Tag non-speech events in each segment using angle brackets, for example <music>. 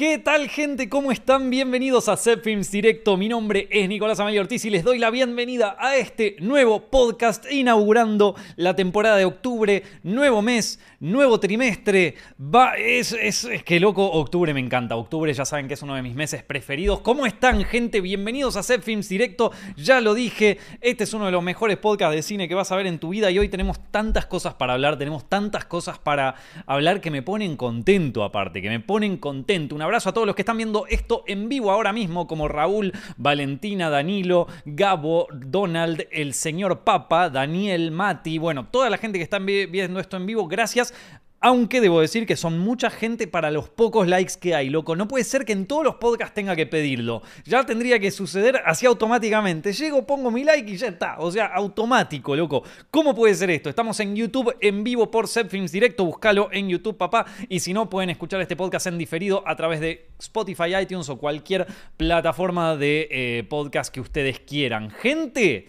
¿Qué tal gente? ¿Cómo están? Bienvenidos a Set Films Directo. Mi nombre es Nicolás Amayo Ortiz y les doy la bienvenida a este nuevo podcast inaugurando la temporada de octubre, nuevo mes, nuevo trimestre. Va, es, es, es que loco, octubre me encanta. Octubre ya saben que es uno de mis meses preferidos. ¿Cómo están gente? Bienvenidos a Set Films Directo. Ya lo dije, este es uno de los mejores podcasts de cine que vas a ver en tu vida y hoy tenemos tantas cosas para hablar, tenemos tantas cosas para hablar que me ponen contento aparte, que me ponen contento. Una abrazo a todos los que están viendo esto en vivo ahora mismo, como Raúl, Valentina, Danilo, Gabo, Donald, el señor Papa, Daniel, Mati, bueno, toda la gente que está viendo esto en vivo, gracias. Aunque debo decir que son mucha gente para los pocos likes que hay, loco. No puede ser que en todos los podcasts tenga que pedirlo. Ya tendría que suceder así automáticamente. Llego, pongo mi like y ya está. O sea, automático, loco. ¿Cómo puede ser esto? Estamos en YouTube en vivo por Films Directo. Búscalo en YouTube, papá. Y si no, pueden escuchar este podcast en diferido a través de Spotify, iTunes o cualquier plataforma de eh, podcast que ustedes quieran. Gente.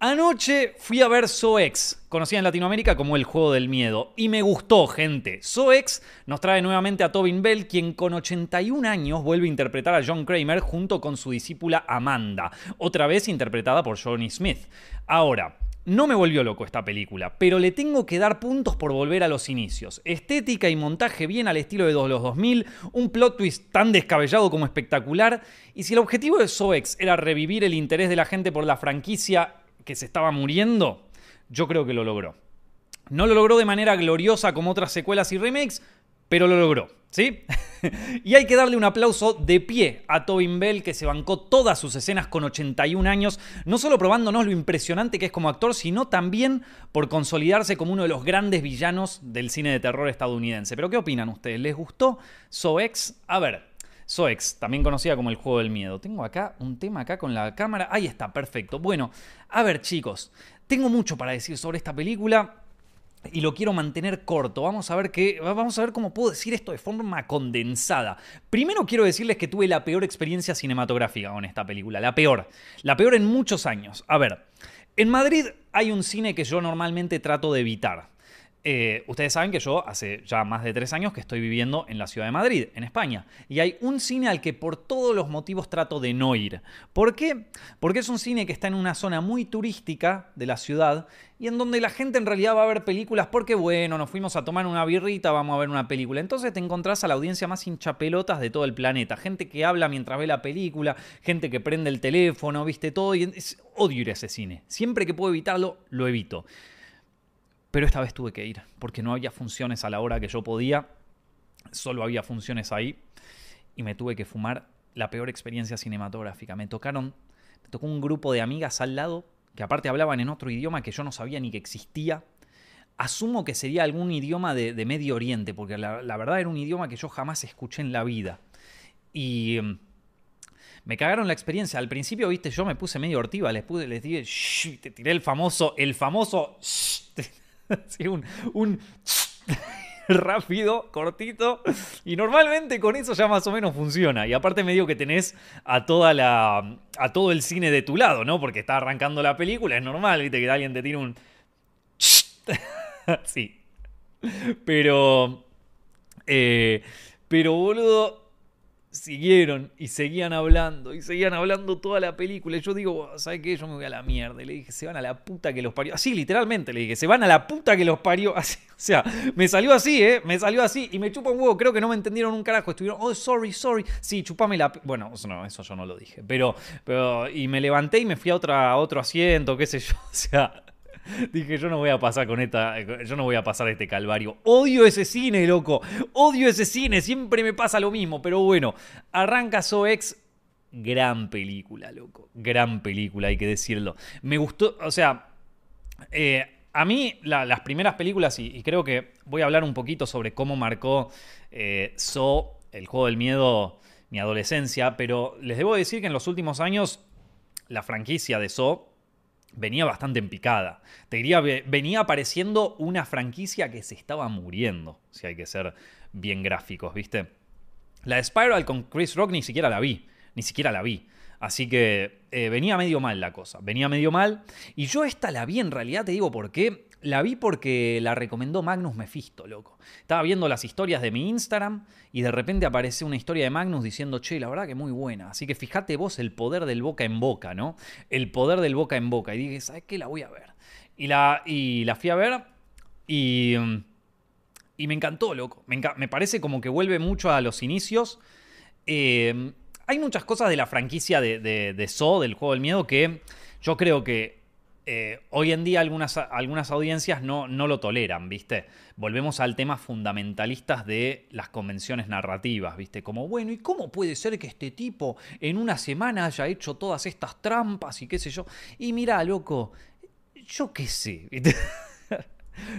Anoche fui a ver SOEX, conocida en Latinoamérica como el juego del miedo, y me gustó, gente. SOEX nos trae nuevamente a Tobin Bell, quien con 81 años vuelve a interpretar a John Kramer junto con su discípula Amanda, otra vez interpretada por Johnny Smith. Ahora, no me volvió loco esta película, pero le tengo que dar puntos por volver a los inicios. Estética y montaje bien al estilo de los 2000, un plot twist tan descabellado como espectacular, y si el objetivo de SOEX era revivir el interés de la gente por la franquicia que se estaba muriendo, yo creo que lo logró. No lo logró de manera gloriosa como otras secuelas y remakes, pero lo logró, ¿sí? <laughs> y hay que darle un aplauso de pie a Tobin Bell, que se bancó todas sus escenas con 81 años, no solo probándonos lo impresionante que es como actor, sino también por consolidarse como uno de los grandes villanos del cine de terror estadounidense. Pero ¿qué opinan ustedes? ¿Les gustó Soex? A ver, Soex, también conocida como el juego del miedo. Tengo acá un tema acá con la cámara. Ahí está, perfecto. Bueno, a ver chicos, tengo mucho para decir sobre esta película y lo quiero mantener corto. Vamos a ver qué, vamos a ver cómo puedo decir esto de forma condensada. Primero quiero decirles que tuve la peor experiencia cinematográfica con esta película, la peor, la peor en muchos años. A ver, en Madrid hay un cine que yo normalmente trato de evitar. Eh, ustedes saben que yo hace ya más de tres años que estoy viviendo en la ciudad de Madrid, en España. Y hay un cine al que por todos los motivos trato de no ir. ¿Por qué? Porque es un cine que está en una zona muy turística de la ciudad y en donde la gente en realidad va a ver películas porque, bueno, nos fuimos a tomar una birrita, vamos a ver una película. Entonces te encontrás a la audiencia más hinchapelotas de todo el planeta. Gente que habla mientras ve la película, gente que prende el teléfono, viste todo. Y es, odio ir a ese cine. Siempre que puedo evitarlo, lo evito. Pero esta vez tuve que ir, porque no había funciones a la hora que yo podía, solo había funciones ahí, y me tuve que fumar la peor experiencia cinematográfica. Me tocaron, me tocó un grupo de amigas al lado, que aparte hablaban en otro idioma que yo no sabía ni que existía. Asumo que sería algún idioma de, Medio Oriente, porque la, verdad era un idioma que yo jamás escuché en la vida. Y mm, me cagaron la experiencia. Al principio, viste, yo me puse medio hortiva, les, pude, les dije, te tiré el famoso, el famoso, <laughs> <laughs> un, <laughs> rápido, cortito. Y normalmente con eso ya más o menos funciona. Y aparte me digo que tenés a toda la. a todo el cine de tu lado, ¿no? Porque está arrancando la película, es normal, viste, que alguien te tire un. <laughs> sí. Pero. Eh, pero boludo siguieron y seguían hablando y seguían hablando toda la película. Y yo digo, ¿sabes qué? Yo me voy a la mierda. le dije, se van a la puta que los parió. Así, literalmente, le dije, se van a la puta que los parió. <laughs> Así, o sea, me salió así, ¿eh? Me salió así y me chupa un huevo. Creo que no me entendieron un carajo. Estuvieron, oh, sorry, sorry. Sí, chupame la. Bueno, no, eso yo no lo dije. Pero, pero. Y me levanté y me fui a, otra, a otro asiento, qué sé yo. <laughs> O sea. <laughs> Dije, yo no voy a pasar con esta. Yo no voy a pasar este calvario. Odio ese cine, loco. Odio ese cine. Siempre me pasa lo mismo. Pero bueno, arranca Soex. Gran película, loco. Gran película, hay que decirlo. Me gustó. O sea. Eh, a mí, las primeras películas, y, creo que voy a hablar un poquito sobre cómo marcó eh, So, el juego del miedo, mi adolescencia, pero les debo decir que en los últimos años la franquicia de So venía bastante en picada. Te diría, venía apareciendo una franquicia que se estaba muriendo, si hay que ser bien gráficos, ¿viste? La de Spiral con Chris Rock ni siquiera la vi, ni siquiera la vi. Así que eh, venía medio mal la cosa, venía medio mal. Y yo esta la vi en realidad, te digo por qué. La vi porque la recomendó Magnus Mephisto, loco. Estaba viendo las historias de mi Instagram y de repente aparece una historia de Magnus diciendo, che, la verdad que muy buena. Así que fíjate vos el poder del boca en boca, ¿no? El poder del boca en boca. Y dije, ¿sabes qué? La voy a ver. Y la, y la fui a ver y, y me encantó, loco. Me, parece como que vuelve mucho a los inicios. Eh, hay muchas cosas de la franquicia de, de, de So, del juego del miedo, que yo creo que eh, hoy en día algunas, algunas audiencias no, no, lo toleran, ¿viste? Volvemos al tema fundamentalistas de las convenciones narrativas, ¿viste? Como, bueno, ¿y cómo puede ser que este tipo en una semana haya hecho todas estas trampas y qué sé yo? Y mira, loco, yo qué sé, ¿viste? <laughs>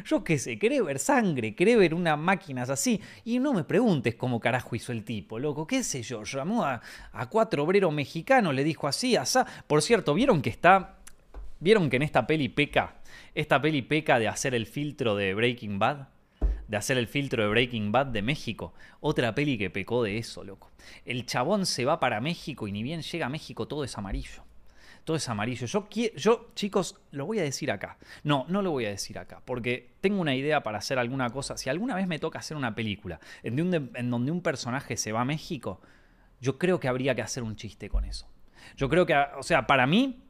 Yo qué sé, queré ver sangre, queré ver unas máquinas así. Y no me preguntes cómo carajo hizo el tipo, loco. ¿Qué sé yo? Llamó a, a cuatro obreros mexicanos, le dijo así, asá. Por cierto, ¿vieron que está ¿Vieron que en esta peli peca? Esta peli peca de hacer el filtro de Breaking Bad. De hacer el filtro de Breaking Bad de México. Otra peli que pecó de eso, loco. El chabón se va para México y ni bien llega a México todo es amarillo. Todo es amarillo. Yo, yo, chicos, lo voy a decir acá. No, no lo voy a decir acá. Porque tengo una idea para hacer alguna cosa. Si alguna vez me toca hacer una película en, en donde un personaje se va a México, yo creo que habría que hacer un chiste con eso. Yo creo que, o sea, para mí,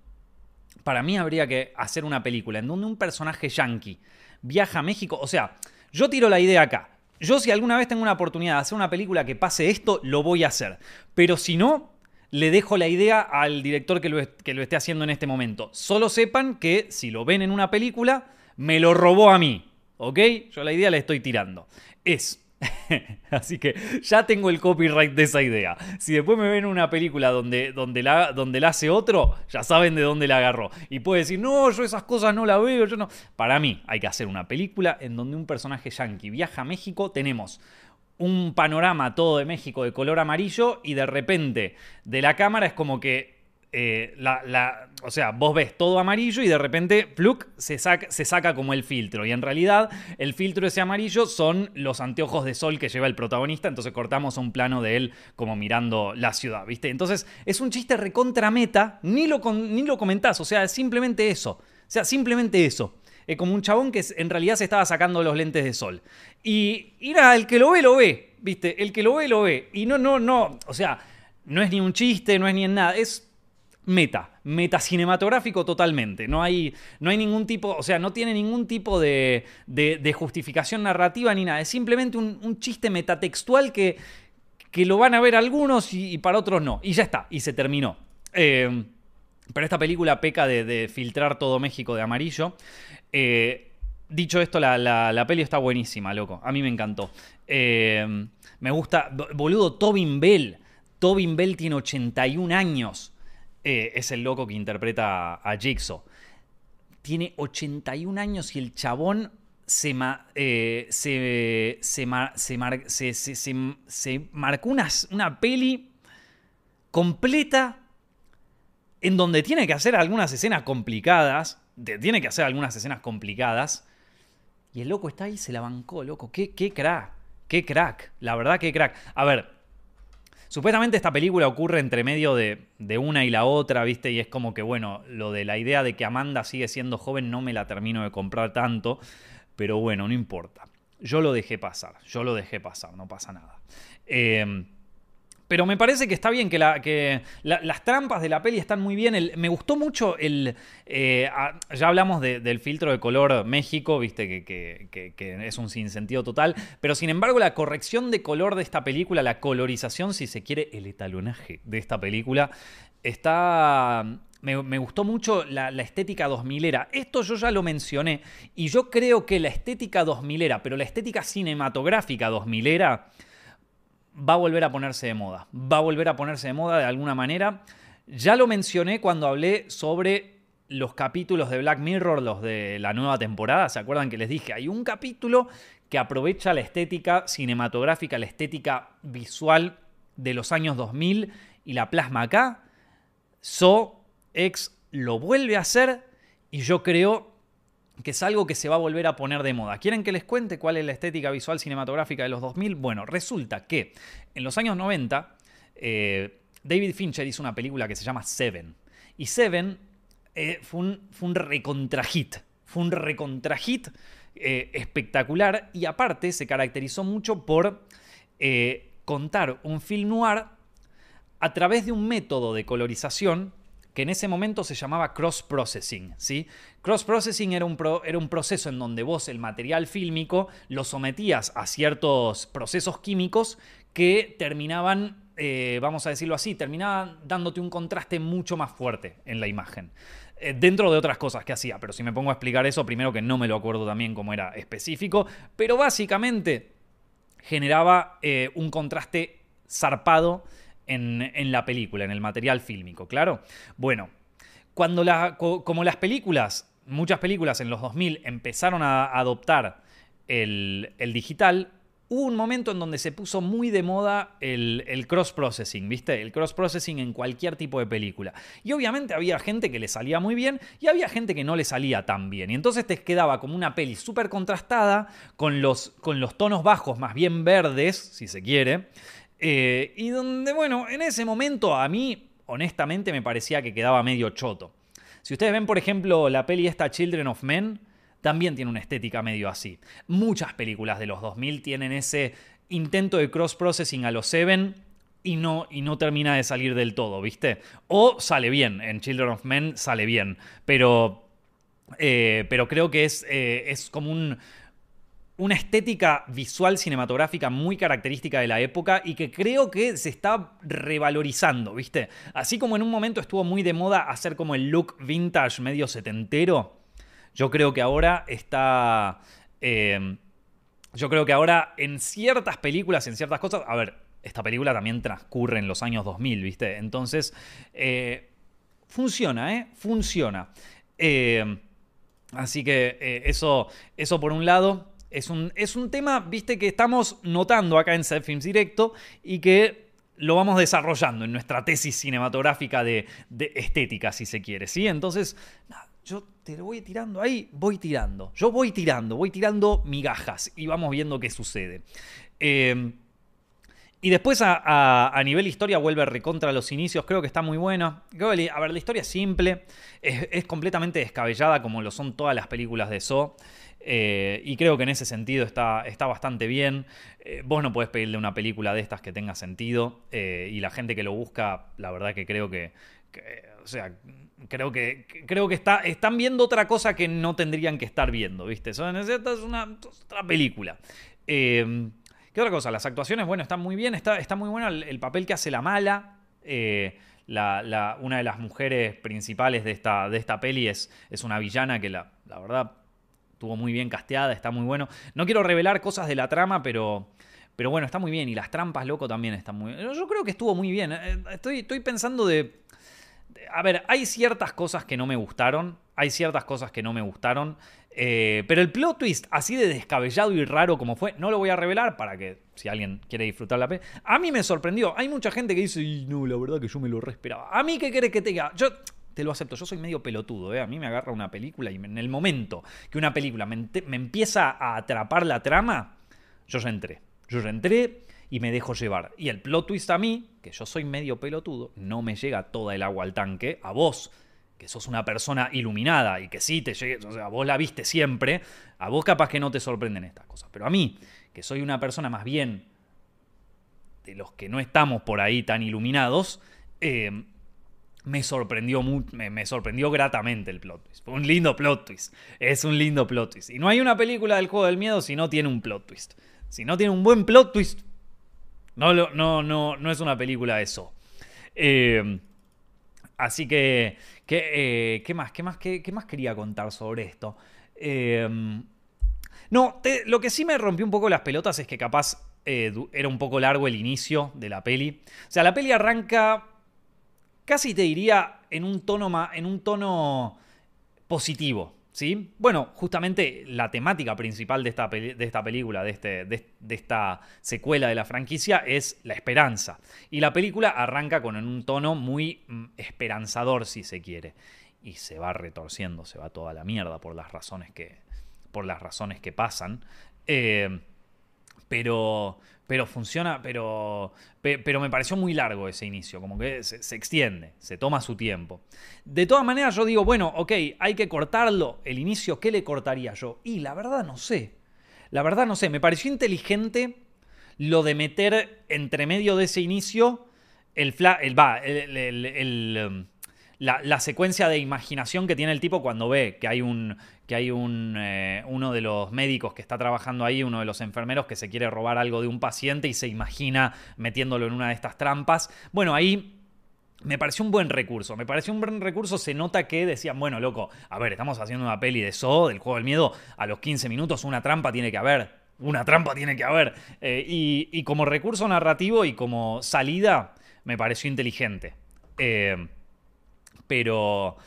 para mí habría que hacer una película en donde un personaje yankee viaja a México. O sea, yo tiro la idea acá. Yo si alguna vez tengo una oportunidad de hacer una película que pase esto, lo voy a hacer. Pero si no, le dejo la idea al director que lo, que lo esté haciendo en este momento. Solo sepan que si lo ven en una película, me lo robó a mí. ¿Ok? Yo la idea la estoy tirando. Es <laughs> Así que ya tengo el copyright de esa idea. Si después me ven una película donde, donde, la, donde la hace otro, ya saben de dónde la agarró. Y puede decir, no, yo esas cosas no la veo, yo no. Para mí, hay que hacer una película en donde un personaje yankee viaja a México. Tenemos un panorama todo de México de color amarillo y de repente de la cámara es como que eh, la, o sea, vos ves todo amarillo y de repente, pluk, se saca, como el filtro. Y en realidad, el filtro ese amarillo son los anteojos de sol que lleva el protagonista. Entonces cortamos un plano de él como mirando la ciudad, ¿viste? Entonces es un chiste recontra meta, ni lo, ni lo comentás, o sea, es simplemente eso. O sea, simplemente eso. Es como un chabón que en realidad se estaba sacando los lentes de sol. Y, y nada, el que lo ve, lo ve, ¿viste? El que lo ve, lo ve. Y no, no, no, o sea, no es ni un chiste, no es ni en nada. Es meta, meta cinematográfico totalmente. No hay, no hay ningún tipo, o sea, no tiene ningún tipo de, de, justificación narrativa ni nada. Es simplemente un, chiste metatextual que, que, lo van a ver algunos y, para otros no. Y ya está, y se terminó. Eh, pero esta película peca de, filtrar todo México de amarillo. Eh, dicho esto, la, la, peli está buenísima, loco. A mí me encantó. Eh, me gusta, boludo, Tobin Bell. Tobin Bell tiene 81 años. Eh, es el loco que interpreta a Jigsaw. Tiene 81 años y el chabón se, eh, se, se, marcó una, una peli completa en donde tiene que hacer algunas escenas complicadas. tiene que hacer algunas escenas complicadas. Y el loco está ahí, se la bancó, loco. Qué, qué crack. Qué crack. La verdad, qué crack. A ver, Supuestamente esta película ocurre entre medio de, una y la otra, ¿viste? Y es como que, bueno, lo de la idea de que Amanda sigue siendo joven no me la termino de comprar tanto, pero bueno, no importa. Yo lo dejé pasar, yo lo dejé pasar, no pasa nada. Eh, pero me parece que está bien, que, la, que las trampas de la peli están muy bien. me gustó mucho el... Eh, ya hablamos del filtro de color México, viste, que, que, es un sinsentido total. Pero sin embargo, la corrección de color de esta película, la colorización, si se quiere, el etalonaje de esta película, está... Me, gustó mucho la, la, estética 2000era. Esto yo ya lo mencioné. Y yo creo que la estética 2000era, pero la estética cinematográfica 2000era va a volver a ponerse de moda. Va a volver a ponerse de moda de alguna manera. Ya lo mencioné cuando hablé sobre los capítulos de Black Mirror, los de la nueva temporada. ¿Se acuerdan que les dije? Hay un capítulo que aprovecha la estética cinematográfica, la estética visual de los años 2000 y la plasma acá. So X lo vuelve a hacer y yo creo que es algo que se va a volver a poner de moda. ¿Quieren que les cuente cuál es la estética visual cinematográfica de los 2000? Bueno, resulta que en los años 90 eh, David Fincher hizo una película que se llama Seven. Y Seven eh, fue, un, fue un recontra hit. Fue un recontra hit eh, espectacular y aparte se caracterizó mucho por contar un film noir a través de un método de colorización que en ese momento se llamaba cross-processing. ¿sí? Cross-processing era, un era un proceso en donde vos el material fílmico lo sometías a ciertos procesos químicos que terminaban, eh, vamos a decirlo así, terminaban dándote un contraste mucho más fuerte en la imagen. Eh, dentro de otras cosas que hacía, pero si me pongo a explicar eso, primero que no me lo acuerdo también cómo era específico, pero básicamente generaba eh, un contraste zarpado en, la película, en el material fílmico, ¿claro? Bueno, cuando como las películas, muchas películas en los 2000 empezaron a adoptar el, el digital, hubo un momento en donde se puso muy de moda el, cross-processing, ¿viste? El cross-processing en cualquier tipo de película. Y obviamente había gente que le salía muy bien y había gente que no le salía tan bien. Y entonces te quedaba como una peli súper contrastada, con los, con los tonos bajos más bien verdes, si se quiere. Eh, y donde, bueno, en ese momento a mí, honestamente, me parecía que quedaba medio choto. Si ustedes ven, por ejemplo, la peli esta Children of Men, también tiene una estética medio así. Muchas películas de los 2000 tienen ese intento de cross-processing a los Seven y no, y no termina de salir del todo, ¿viste? O sale bien, en Children of Men sale bien, pero, eh, pero creo que es, eh, es como un, una estética visual cinematográfica muy característica de la época y que creo que se está revalorizando, ¿viste? Así como en un momento estuvo muy de moda hacer como el look vintage medio setentero, yo creo que ahora está... Eh, yo creo que ahora en ciertas películas, en ciertas cosas... A ver, esta película también transcurre en los años 2000, ¿viste? Entonces, eh, funciona, ¿eh? Funciona. Eh, así que eso, eso por un lado. Es un, es un tema, viste, que estamos notando acá en Set Films Directo y que lo vamos desarrollando en nuestra tesis cinematográfica de, estética, si se quiere, ¿sí? Entonces, yo te lo voy tirando ahí, voy tirando. Yo voy tirando, voy tirando migajas y vamos viendo qué sucede. Em, y después a, nivel historia vuelve recontra los inicios, creo que está muy bueno. a ver, la historia es simple, es, completamente descabellada como lo son todas las películas de So. Eh, y creo que en ese sentido está, está bastante bien. Eh, vos no podés pedirle una película de estas que tenga sentido. Eh, y la gente que lo busca, la verdad que creo que o sea, creo que, creo que está, están viendo otra cosa que no tendrían que estar viendo, ¿viste? Esta es una otra película. Em, ¿Qué otra cosa? Las actuaciones, bueno, están muy bien, está, está muy bueno el, papel que hace la mala. Eh, una de las mujeres principales de esta, de esta peli es, es una villana que la, la verdad estuvo muy bien casteada, está muy bueno. No quiero revelar cosas de la trama, pero... Pero bueno, está muy bien. Y las trampas, loco, también están muy bien. Yo creo que estuvo muy bien. Eh, estoy, estoy pensando de a ver, hay ciertas cosas que no me gustaron. Hay ciertas cosas que no me gustaron. Eh, pero el plot twist, así de descabellado y raro como fue, no lo voy a revelar para que si alguien quiere disfrutar la pe. A mí me sorprendió. Hay mucha gente que dice, no, la verdad que yo me lo re. A mí, ¿qué querés que te diga? Yo te lo acepto, yo soy medio pelotudo, ¿eh? A mí me agarra una película y en el momento que una película me, me empieza a atrapar la trama, yo ya entré. Yo ya entré y me dejo llevar. Y el plot twist a mí, que yo soy medio pelotudo, no me llega toda el agua al tanque. A vos, que sos una persona iluminada y que sí te llegue, o sea, vos la viste siempre, a vos capaz que no te sorprenden estas cosas. Pero a mí, que soy una persona más bien de los que no estamos por ahí tan iluminados, eh, me sorprendió, me, me, sorprendió gratamente el plot twist. Fue un lindo plot twist. Es un lindo plot twist. Y no hay una película del juego del miedo si no tiene un plot twist. Si no tiene un buen plot twist, no, no, no, no es una película eso. Eh, así que, eh, ¿qué más? ¿Qué más, qué, más quería contar sobre esto? Eh, no, lo que sí me rompió un poco las pelotas es que capaz era un poco largo el inicio de la peli. O sea, la peli arranca, casi te diría, en un tono, en un tono positivo. ¿Sí? Bueno, justamente la temática principal de esta, de esta película, de, este, de, esta secuela de la franquicia, es la esperanza. Y la película arranca con un tono muy mm, esperanzador, si se quiere. Y se va retorciendo, se va toda la mierda por las razones que, por las razones que pasan. Eh, pero, pero funciona, pero, pero me pareció muy largo ese inicio, como que se, extiende, se toma su tiempo. De todas maneras yo digo, bueno, ok, hay que cortarlo, el inicio, ¿qué le cortaría yo? Y la verdad no sé, la verdad no sé, me pareció inteligente lo de meter entre medio de ese inicio el, el, va, um, la, secuencia de imaginación que tiene el tipo cuando ve que hay un que hay un, eh, uno de los médicos que está trabajando ahí, uno de los enfermeros que se quiere robar algo de un paciente y se imagina metiéndolo en una de estas trampas. Bueno, ahí me pareció un buen recurso. Me pareció un buen recurso. Se nota que decían, bueno, loco, a ver, estamos haciendo una peli de So, del juego del miedo. A los 15 minutos una trampa tiene que haber. Una trampa tiene que haber. Eh, y, como recurso narrativo y como salida, me pareció inteligente. Eh, pero.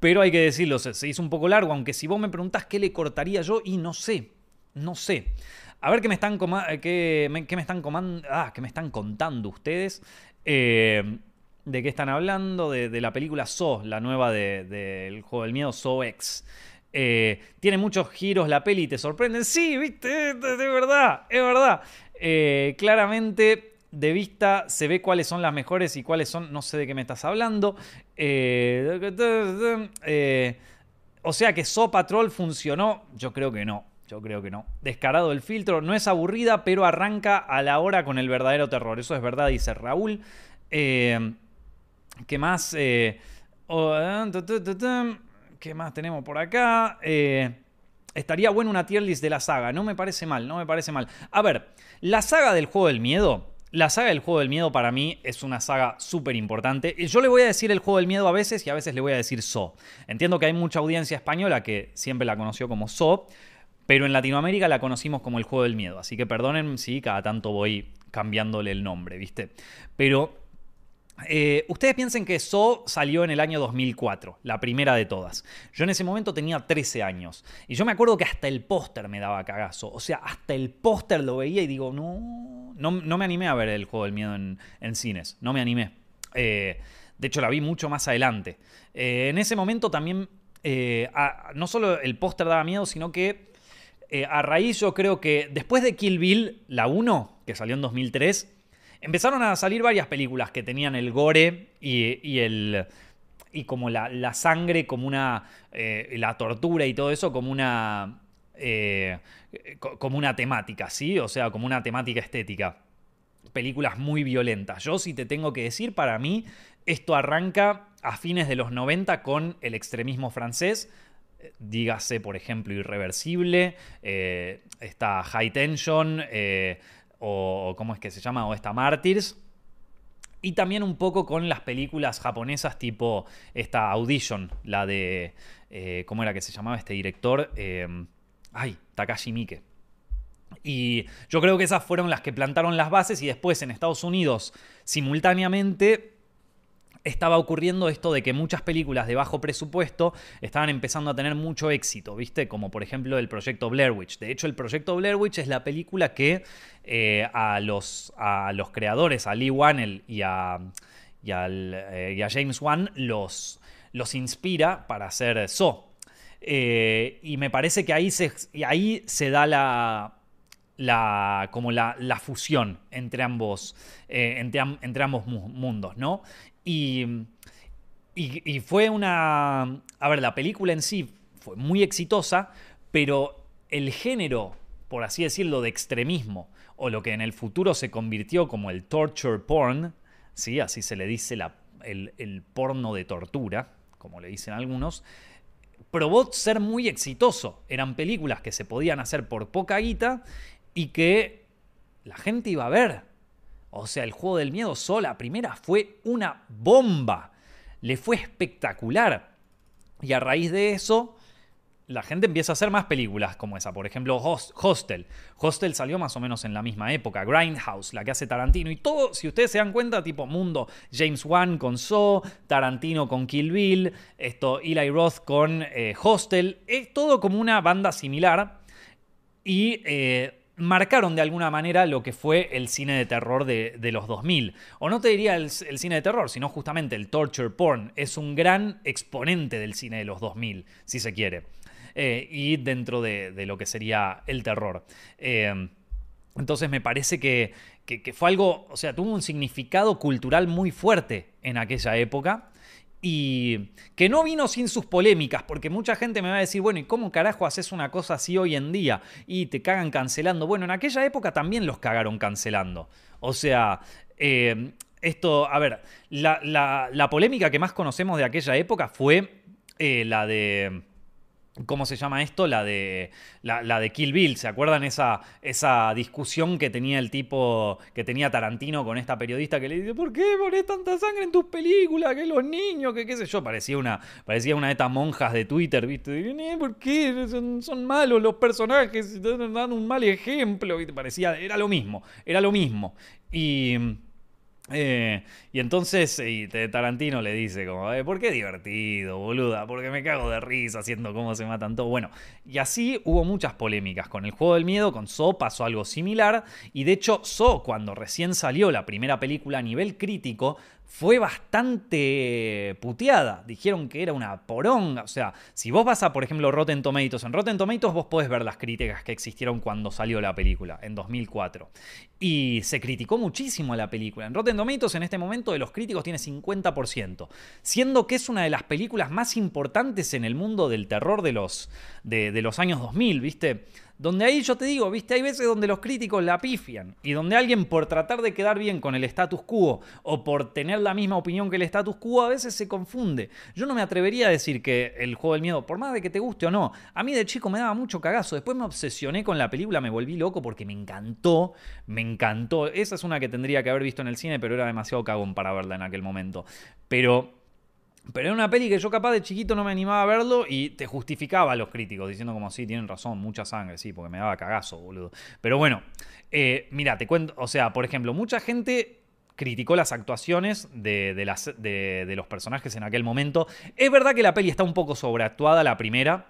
Pero hay que decirlo, se, hizo un poco largo, aunque si vos me preguntás qué le cortaría yo, y no sé, no sé. A ver qué me están, qué, me, qué me están, ah, qué me están contando ustedes. Eh, ¿De qué están hablando? De, la película So, la nueva del juego del miedo, So X. Eh, tiene muchos giros la peli y te sorprenden. Sí, viste, es verdad, es verdad. Eh, claramente de vista se ve cuáles son las mejores y cuáles son, no sé de qué me estás hablando. Eh, eh, o sea que So Patrol funcionó, yo creo que no. Yo creo que no. Descarado el filtro, no es aburrida, pero arranca a la hora con el verdadero terror. Eso es verdad, dice Raúl. Eh, ¿Qué más? Oh, ¿Qué más tenemos por acá? estaría bueno una tier list de la saga. No me parece mal, no me parece mal. A ver, la saga del juego del miedo la saga del juego del miedo para mí es una saga súper importante. Yo le voy a decir el juego del miedo a veces y a veces le voy a decir So. Entiendo que hay mucha audiencia española que siempre la conoció como So, pero en Latinoamérica la conocimos como el juego del miedo. Así que perdonen si cada tanto voy cambiándole el nombre, ¿viste? Pero eh, ustedes piensen que So salió en el año 2004, la primera de todas. Yo en ese momento tenía 13 años. Y yo me acuerdo que hasta el póster me daba cagazo. O sea, hasta el póster lo veía y digo, no, no, me animé a ver el juego del miedo en, cines. No me animé. Eh, de hecho, la vi mucho más adelante. Eh, en ese momento también, no solo el póster daba miedo, sino que a raíz yo creo que después de Kill Bill, la 1, que salió en 2003, empezaron a salir varias películas que tenían el gore y, el y como la, sangre como una eh, la tortura y todo eso como una eh, como una temática sí o sea como una temática estética. Películas muy violentas. Yo si te tengo que decir para mí esto arranca a fines de los 90 con el extremismo francés. Dígase por ejemplo irreversible eh, está high tension o ¿cómo es que se llama? O esta Martyrs. Y también un poco con las películas japonesas tipo esta Audition, la de... Eh, ¿Cómo era que se llamaba este director? Eh, ay, Takashi Miike. Y yo creo que esas fueron las que plantaron las bases y después en Estados Unidos simultáneamente estaba ocurriendo esto de que muchas películas de bajo presupuesto estaban empezando a tener mucho éxito, ¿viste? Como por ejemplo el proyecto Blair Witch. De hecho, el proyecto Blair Witch es la película que eh, a, los, a los creadores, a Lee Wannell y a, eh, James Wan, los, los inspira para hacer So. Eh, y me parece que ahí se, ahí se da la, la, como la, fusión entre ambos, entre, ambos mundos, ¿no? Y, fue una... A ver, la película en sí fue muy exitosa, pero el género, por así decirlo, de extremismo, o lo que en el futuro se convirtió como el torture porn, ¿sí? así se le dice el, el porno de tortura, como le dicen algunos, probó ser muy exitoso. Eran películas que se podían hacer por poca guita y que la gente iba a ver. O sea, el juego del miedo sola, primera, fue una bomba. Le fue espectacular. Y a raíz de eso, la gente empieza a hacer más películas como esa. Por ejemplo, Hostel. Hostel salió más o menos en la misma época. Grindhouse, la que hace Tarantino. Y todo, si ustedes se dan cuenta, tipo mundo. James Wan con So, Tarantino con Kill Bill, esto, Eli Roth con eh, Hostel. Es todo como una banda similar. Y eh, marcaron de alguna manera lo que fue el cine de terror de, los 2000. O no te diría el, cine de terror, sino justamente el torture porn. Es un gran exponente del cine de los 2000, si se quiere. Eh, y dentro de, lo que sería el terror. Eh, Entonces me parece que, que, fue algo, o sea, tuvo un significado cultural muy fuerte en aquella época y que no vino sin sus polémicas, porque mucha gente me va a decir, bueno, ¿y cómo carajo haces una cosa así hoy en día? Y te cagan cancelando. Bueno, en aquella época también los cagaron cancelando. O sea, eh, esto, a ver, la, polémica que más conocemos de aquella época fue eh, la de ¿Cómo se llama esto? La de, la, de Kill Bill. ¿Se acuerdan esa, esa discusión que tenía el tipo, que tenía Tarantino con esta periodista que le dice, ¿por qué pones tanta sangre en tus películas? Que los niños, que qué sé yo. Parecía una, parecía una de estas monjas de Twitter, ¿viste? Eh, ¿Por qué? Son, malos los personajes, dan un mal ejemplo. Parecía, era lo mismo, era lo mismo. Y eh, y entonces Tarantino le dice como, eh, ¿por qué divertido, boluda? Porque me cago de risa haciendo cómo se matan todos. Bueno, y así hubo muchas polémicas. Con el juego del miedo, con So pasó algo similar. Y de hecho, So, cuando recién salió la primera película a nivel crítico, fue bastante puteada. Dijeron que era una poronga. O sea, si vos vas a, por ejemplo, Rotten Tomatoes, en Rotten Tomatoes vos podés ver las críticas que existieron cuando salió la película, en 2004. Y se criticó muchísimo la película. En Rotten Tomatoes en este momento de los críticos tiene 50%, siendo que es una de las películas más importantes en el mundo del terror de los, de, de los años 2000, ¿viste? Donde ahí yo te digo, viste, hay veces donde los críticos la pifian y donde alguien por tratar de quedar bien con el status quo o por tener la misma opinión que el status quo a veces se confunde. Yo no me atrevería a decir que el juego del miedo, por más de que te guste o no, a mí de chico me daba mucho cagazo. Después me obsesioné con la película, me volví loco porque me encantó, me encantó. Esa es una que tendría que haber visto en el cine, pero era demasiado cagón para verla en aquel momento. Pero pero era una peli que yo capaz de chiquito no me animaba a verlo y te justificaba a los críticos, diciendo como, sí, tienen razón, mucha sangre, sí, porque me daba cagazo, boludo. Pero bueno, eh, mira, te cuento, o sea, por ejemplo, mucha gente criticó las actuaciones de, de, los personajes en aquel momento. Es verdad que la peli está un poco sobreactuada, la primera.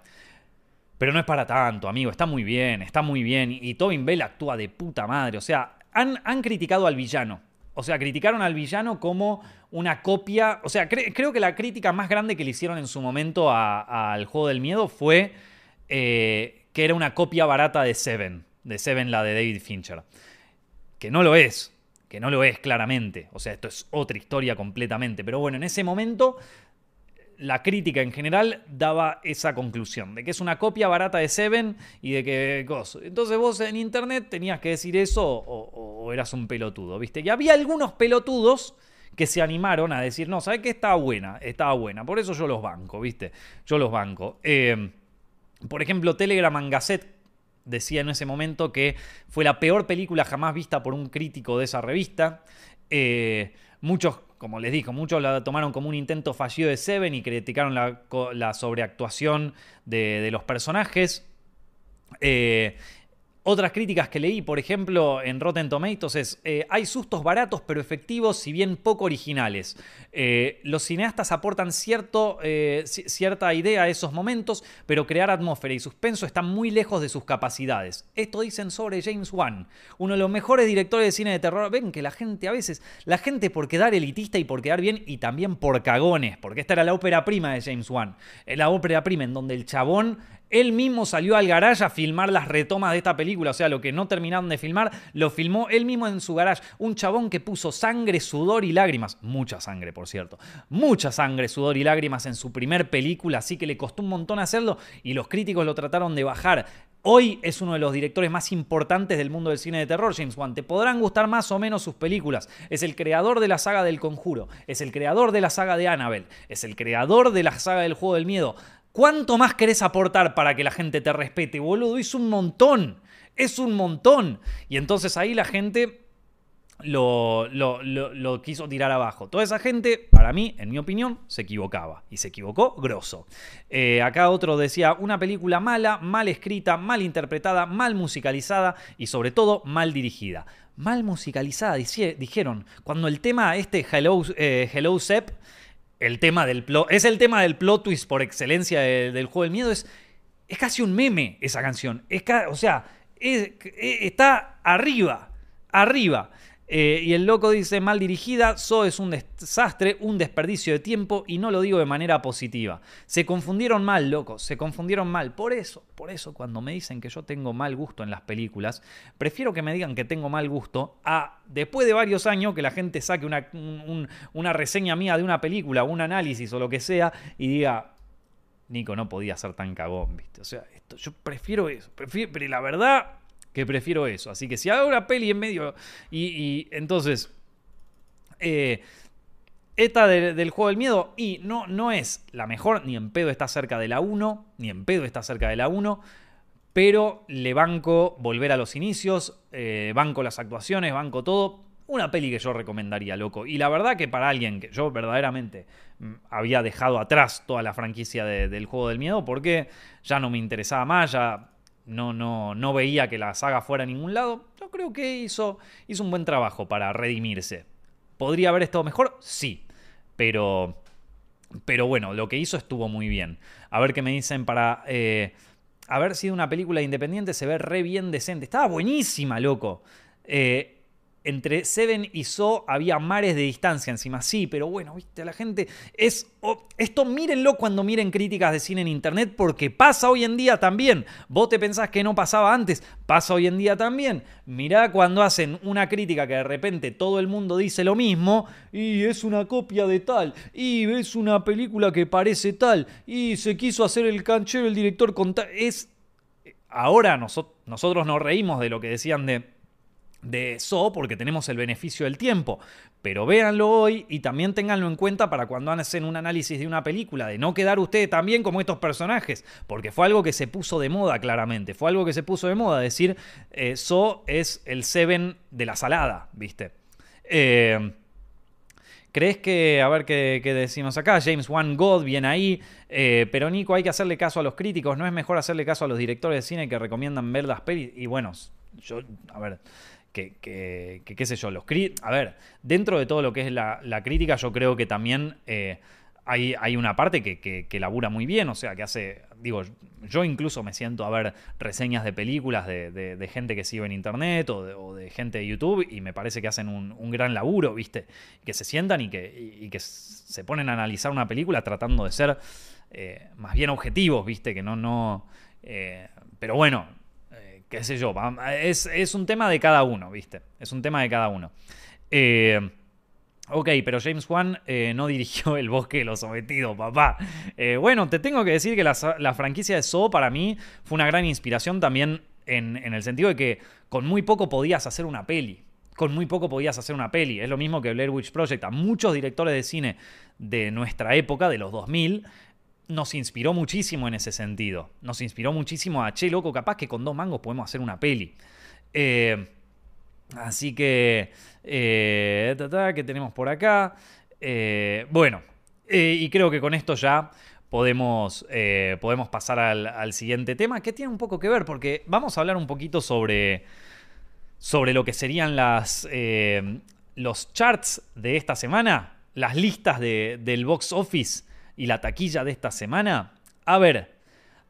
Pero no es para tanto, amigo. Está muy bien, está muy bien. Y Tobin Bell actúa de puta madre. O sea, han, han criticado al villano. O sea, criticaron al villano como una copia. O sea, creo que la crítica más grande que le hicieron en su momento al juego del miedo fue eh, que era una copia barata de Seven. De Seven, la de David Fincher. Que no lo es. Que no lo es claramente. O sea, esto es otra historia completamente. Pero bueno, en ese momento la crítica en general daba esa conclusión, de que es una copia barata de Seven y de que... Entonces vos en internet tenías que decir eso o, eras un pelotudo, ¿viste? Y había algunos pelotudos que se animaron a decir, no, ¿sabes qué? Estaba buena, estaba buena, por eso yo los banco, ¿viste? Yo los banco. Eh, por ejemplo, Telegram Gazette decía en ese momento que fue la peor película jamás vista por un crítico de esa revista. Eh, muchos como les dijo, muchos la tomaron como un intento fallido de Seven y criticaron la, sobreactuación de, los personajes. Eh, otras críticas que leí, por ejemplo, en Rotten Tomatoes es, eh, hay sustos baratos pero efectivos, si bien poco originales. Eh, los cineastas aportan cierto, eh, cierta idea a esos momentos, pero crear atmósfera y suspenso están muy lejos de sus capacidades. Esto dicen sobre James Wan, uno de los mejores directores de cine de terror. Ven que la gente a veces, la gente por quedar elitista y por quedar bien y también por cagones, porque esta era la ópera prima de James Wan. La ópera prima en donde el chabón él mismo salió al garage a filmar las retomas de esta película, o sea, lo que no terminaron de filmar, lo filmó él mismo en su garage. Un chabón que puso sangre, sudor y lágrimas, mucha sangre, por cierto, mucha sangre, sudor y lágrimas en su primer película, así que le costó un montón hacerlo y los críticos lo trataron de bajar. Hoy es uno de los directores más importantes del mundo del cine de terror, James Wan. Te podrán gustar más o menos sus películas. Es el creador de la saga del Conjuro, es el creador de la saga de Annabelle, es el creador de la saga del Juego del Miedo. ¿Cuánto más querés aportar para que la gente te respete, boludo? Es un montón. Es un montón. Y entonces ahí la gente lo, lo, quiso tirar abajo. Toda esa gente, para mí, en mi opinión, se equivocaba. Y se equivocó grosso. Eh, acá otro decía, una película mala, mal escrita, mal interpretada, mal musicalizada y sobre todo mal dirigida. Mal musicalizada, dijeron. Cuando el tema este Hello, eh, Hello Sepp el tema del plot, es el tema del plot twist por excelencia del, juego del miedo, es, es casi un meme esa canción. Es o sea, está arriba, arriba. Eh, y el loco dice, mal dirigida, So es un desastre, un desperdicio de tiempo y no lo digo de manera positiva. Se confundieron mal, loco, se confundieron mal. Por eso, por eso cuando me dicen que yo tengo mal gusto en las películas, prefiero que me digan que tengo mal gusto a, después de varios años, que la gente saque una, una reseña mía de una película, un análisis o lo que sea, y diga, Nico no podía ser tan cagón, ¿viste? O sea, esto, yo prefiero eso, prefiero, pero la verdad que prefiero eso. Así que si hago una peli en medio. Y, entonces. Eh, esta del juego del miedo. Y no, no es la mejor. Ni en pedo está cerca de la 1. Ni en pedo está cerca de la 1. Pero le banco volver a los inicios. Eh, banco las actuaciones. Banco todo. Una peli que yo recomendaría, loco. Y la verdad que para alguien que yo verdaderamente mm, había dejado atrás toda la franquicia del juego del miedo. Porque ya no me interesaba más. Ya no, no, no veía que la saga fuera a ningún lado, yo creo que hizo, hizo un buen trabajo para redimirse. ¿Podría haber estado mejor? Sí, pero, pero bueno, lo que hizo estuvo muy bien. A ver qué me dicen para... Eh, haber sido una película independiente se ve re bien decente. Estaba buenísima, loco. Eh, entre Seven y So había mares de distancia encima. Sí, pero bueno, viste, la gente es... esto mírenlo cuando miren críticas de cine en internet porque pasa hoy en día también. Vos te pensás que no pasaba antes, pasa hoy en día también. Mirá cuando hacen una crítica que de repente todo el mundo dice lo mismo y es una copia de tal y es una película que parece tal y se quiso hacer el canchero el director con tal... Es... Ahora nosotros nos reímos de lo que decían de de So porque tenemos el beneficio del tiempo. Pero véanlo hoy y también ténganlo en cuenta para cuando hacen un análisis de una película, de no quedar ustedes también como estos personajes, porque fue algo que se puso de moda claramente, fue algo que se puso de moda, decir, eh, es el Seven de la salada, ¿viste? Eh, ¿Crees que, a ver qué, decimos acá? James Wan God viene ahí, eh, pero Nico, hay que hacerle caso a los críticos, ¿no es mejor hacerle caso a los directores de cine que recomiendan ver las pelis? Y bueno, yo, a ver, que, qué sé yo, los a ver, dentro de todo lo que es la, crítica, yo creo que también eh, hay, hay, una parte que, labura muy bien, o sea, que hace, digo, yo incluso me siento a ver reseñas de películas de, gente que sigue en internet o, de, gente de YouTube y me parece que hacen un, gran laburo, ¿viste? Que se sientan y que, que se ponen a analizar una película tratando de ser eh, más bien objetivos, ¿viste? Que no, no... Eh, pero bueno, qué sé yo, es, un tema de cada uno, ¿viste? Es un tema de cada uno. Eh, ok, pero James Wan eh, no <laughs> dirigió El Bosque de los Sometidos, papá. Eh, bueno, te tengo que decir que la, franquicia de Saw para mí fue una gran inspiración también en, en el sentido de que con muy poco podías hacer una peli con muy poco podías hacer una peli. Es lo mismo que Blair Witch Project. A muchos directores de cine de nuestra época, de los 2000, nos inspiró muchísimo en ese sentido. Nos inspiró muchísimo a, che, loco, capaz que con dos mangos podemos hacer una peli. Eh, así que, eh, ¿qué tenemos por acá? Eh, bueno, y creo que con esto ya podemos, podemos pasar al, siguiente tema, que tiene un poco que ver, porque vamos a hablar un poquito sobre, sobre lo que serían las, los charts de esta semana, las listas del box office y la taquilla de esta semana? A ver,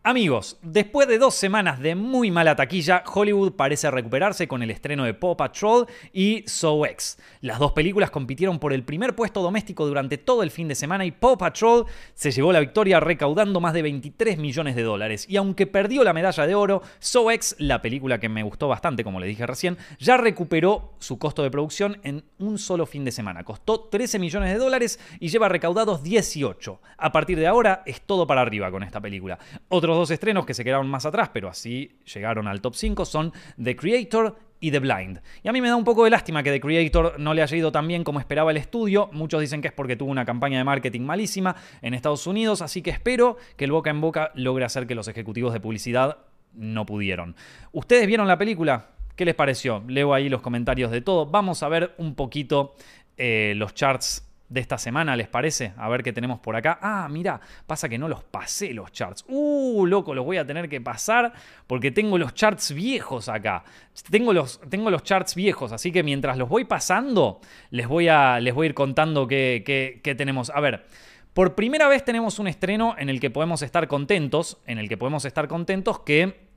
Amigos, después de dos semanas de muy mala taquilla, Hollywood parece recuperarse con el estreno de Paw Patrol y So X. Las dos películas compitieron por el primer puesto doméstico durante todo el fin de semana y Paw Patrol se llevó la victoria recaudando más de 23 millones de dólares. Y aunque perdió la medalla de oro, So X, la película que me gustó bastante, como les dije recién, ya recuperó su costo de producción en un solo fin de semana. Costó 13 millones de dólares y lleva recaudados 18. A partir de ahora es todo para arriba con esta película. Otros dos estrenos que se quedaron más atrás, pero así llegaron al top 5, son The Creator y The Blind. Y a mí me da un poco de lástima que The Creator no le haya ido tan bien como esperaba el estudio. Muchos dicen que es porque tuvo una campaña de marketing malísima en Estados Unidos, así que espero que el boca en boca logre hacer que los ejecutivos de publicidad no pudieron. ¿Ustedes vieron la película? ¿Qué les pareció? Leo ahí los comentarios de todo. Vamos a ver un poquito eh, los charts de esta semana, ¿les parece? A ver qué tenemos por acá. Ah, mira, pasa que no los pasé los charts. Uh, loco, los voy a tener que pasar porque tengo los charts viejos acá. Tengo los, tengo los charts viejos, así que mientras los voy pasando, les voy a, les voy a ir contando qué, qué, tenemos. A ver. Por primera vez tenemos un estreno en el que podemos estar contentos, en el que podemos estar contentos que,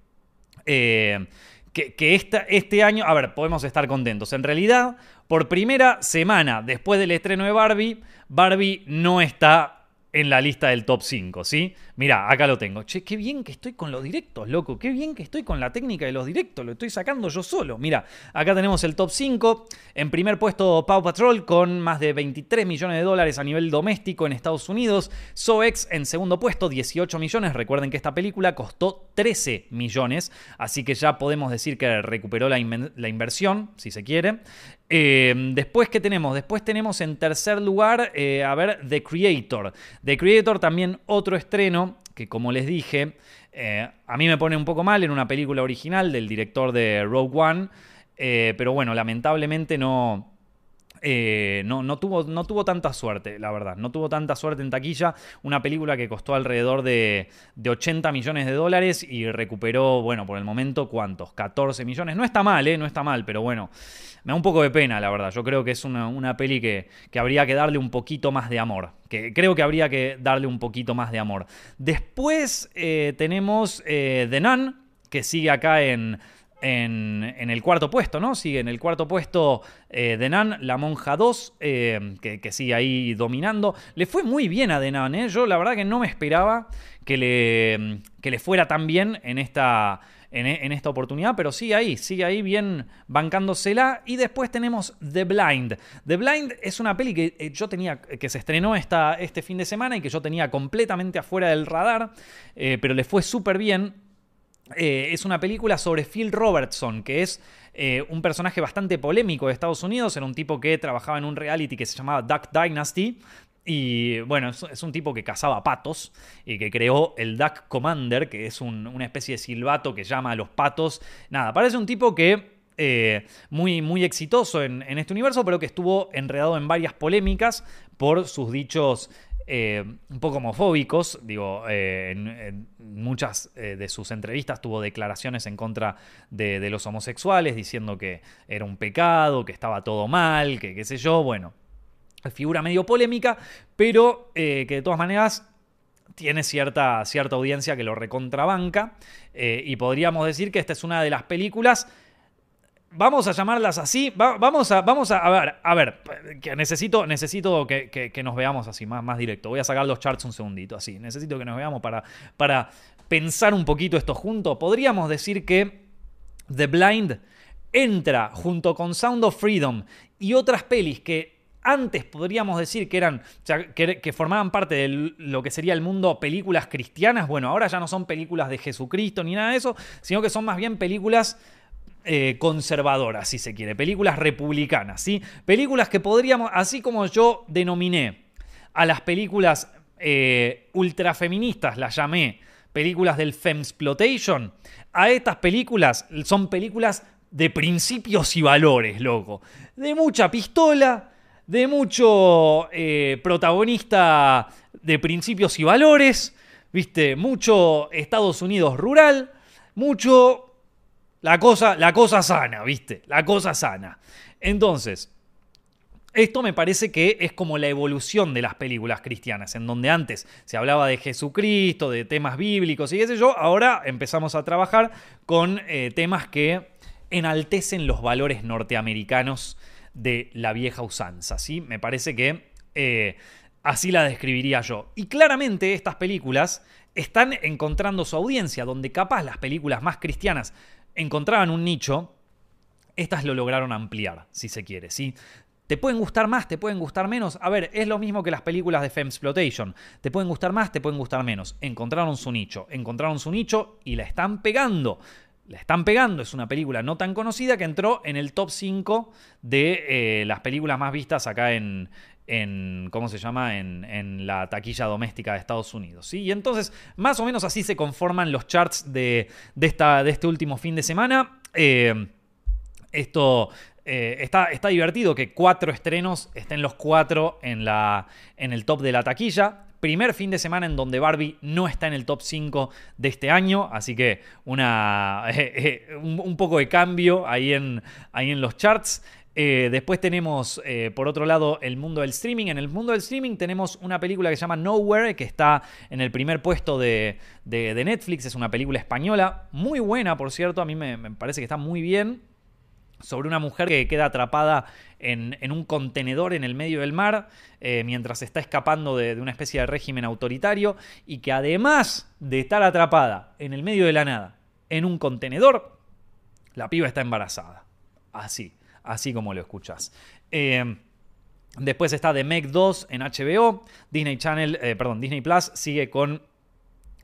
eh, que, este año, a ver, podemos estar contentos. En realidad, por primera semana después del estreno de Barbie, Barbie no está en la lista del top 5, ¿sí? Mira, acá lo tengo. Che, qué bien que estoy con los directos, loco. Qué bien que estoy con la técnica de los directos. Lo estoy sacando yo solo. Mira, acá tenemos el top 5. En primer puesto, Paw Patrol con más de 23 millones de dólares a nivel doméstico en Estados Unidos. Soex en segundo puesto, 18 millones. Recuerden que esta película costó 13 millones. Así que ya podemos decir que recuperó la, la inversión, si se quiere. Eh, después, ¿qué tenemos? Después tenemos en tercer lugar, eh, a ver, The Creator. The Creator también otro estreno que, como les dije, eh, a mí me pone un poco mal en una película original del director de Rogue One, pero bueno, lamentablemente no, eh, no, no, tuvo, no tuvo tanta suerte, la verdad. No tuvo tanta suerte en taquilla. Una película que costó alrededor de, 80 millones de dólares y recuperó, bueno, por el momento, ¿cuántos? 14 millones. No está mal, ¿eh? No está mal, pero bueno, me da un poco de pena, la verdad. Yo creo que es una, peli que, habría que darle un poquito más de amor. Que creo que habría que darle un poquito más de amor. Después eh, tenemos eh, The Nun, que sigue acá en en, el cuarto puesto, ¿no? Sigue en el cuarto puesto eh, Denan, la monja 2, eh, que, sigue ahí dominando. Le fue muy bien a Denan, ¿eh? Yo la verdad que no me esperaba que le, que le fuera tan bien en esta, en, esta oportunidad, pero sigue ahí, sigue ahí bien bancándosela. Y después tenemos The Blind. The Blind es una peli que eh, yo tenía, que se estrenó esta, este fin de semana y que yo tenía completamente afuera del radar, pero le fue súper bien. Eh, es una película sobre Phil Robertson, que es eh, un personaje bastante polémico de Estados Unidos. Era un tipo que trabajaba en un reality que se llamaba Duck Dynasty. Y bueno, es, un tipo que cazaba patos y que creó el Duck Commander, que es una especie de silbato que llama a los patos. Nada, parece un tipo que eh, muy, muy exitoso en, en, este universo, pero que estuvo enredado en varias polémicas por sus dichos eh, un poco homofóbicos. Digo, eh, en, muchas eh, de sus entrevistas tuvo declaraciones en contra de, los homosexuales, diciendo que era un pecado, que estaba todo mal, que qué sé yo. Bueno, figura medio polémica, pero que de todas maneras tiene cierta, cierta audiencia que lo recontrabanca. y podríamos decir que esta es una de las películas Vamos a llamarlas así. vamos a, vamos a, ver, a ver, que necesito, necesito que, nos veamos así, más, más directo. Voy a sacar los charts un segundito, así. Necesito que nos veamos para, para pensar un poquito esto junto. Podríamos decir que The Blind entra junto con Sound of Freedom y otras pelis que antes podríamos decir que eran que, que, formaban parte de lo que sería el mundo películas cristianas. Bueno, ahora ya no son películas de Jesucristo ni nada de eso, sino que son más bien películas eh, conservadoras, si se quiere, películas republicanas, ¿sí? Películas que podríamos, así como yo denominé a las películas eh, ultrafeministas, las llamé películas del Femsplotation, a estas películas son películas de principios y valores, loco. De mucha pistola, de mucho eh, protagonista de principios y valores, viste, mucho Estados Unidos rural, mucho la cosa, la cosa sana, ¿viste? La cosa sana. Entonces, esto me parece que es como la evolución de las películas cristianas, en donde antes se hablaba de Jesucristo, de temas bíblicos y qué sé yo, ahora empezamos a trabajar con eh, temas que enaltecen los valores norteamericanos de la vieja usanza, ¿sí? Me parece que eh, así la describiría yo. Y claramente estas películas están encontrando su audiencia, donde capaz las películas más cristianas encontraban un nicho, estas lo lograron ampliar, si se quiere, ¿sí? ¿Te pueden gustar más? ¿Te pueden gustar menos? A ver, es lo mismo que las películas de Femsplotation. ¿Te pueden gustar más? ¿Te pueden gustar menos? Encontraron su nicho. Encontraron su nicho y la están pegando. La están pegando. Es una película no tan conocida que entró en el top 5 de eh, las películas más vistas acá en, en, ¿cómo se llama?, en, la taquilla doméstica de Estados Unidos. ¿sí? Y entonces, más o menos así se conforman los charts de, este último fin de semana. Eh, esto eh, está, divertido que cuatro estrenos estén los cuatro en, el top de la taquilla. Primer fin de semana en donde Barbie no está en el top 5 de este año, así que una, <laughs> un, poco de cambio ahí en los charts. Eh, después tenemos, eh, por otro lado, el mundo del streaming. En el mundo del streaming tenemos una película que se llama Nowhere, que está en el primer puesto de, Netflix. Es una película española, muy buena, por cierto. A mí me, parece que está muy bien. Sobre una mujer que queda atrapada en, un contenedor en el medio del mar eh, mientras está escapando de, de una especie de régimen autoritario y que además de estar atrapada en el medio de la nada en un contenedor, la piba está embarazada. Así así como lo escuchas. Eh, después está The Meg 2 en HBO. Disney Channel, eh, perdón, Disney Plus sigue con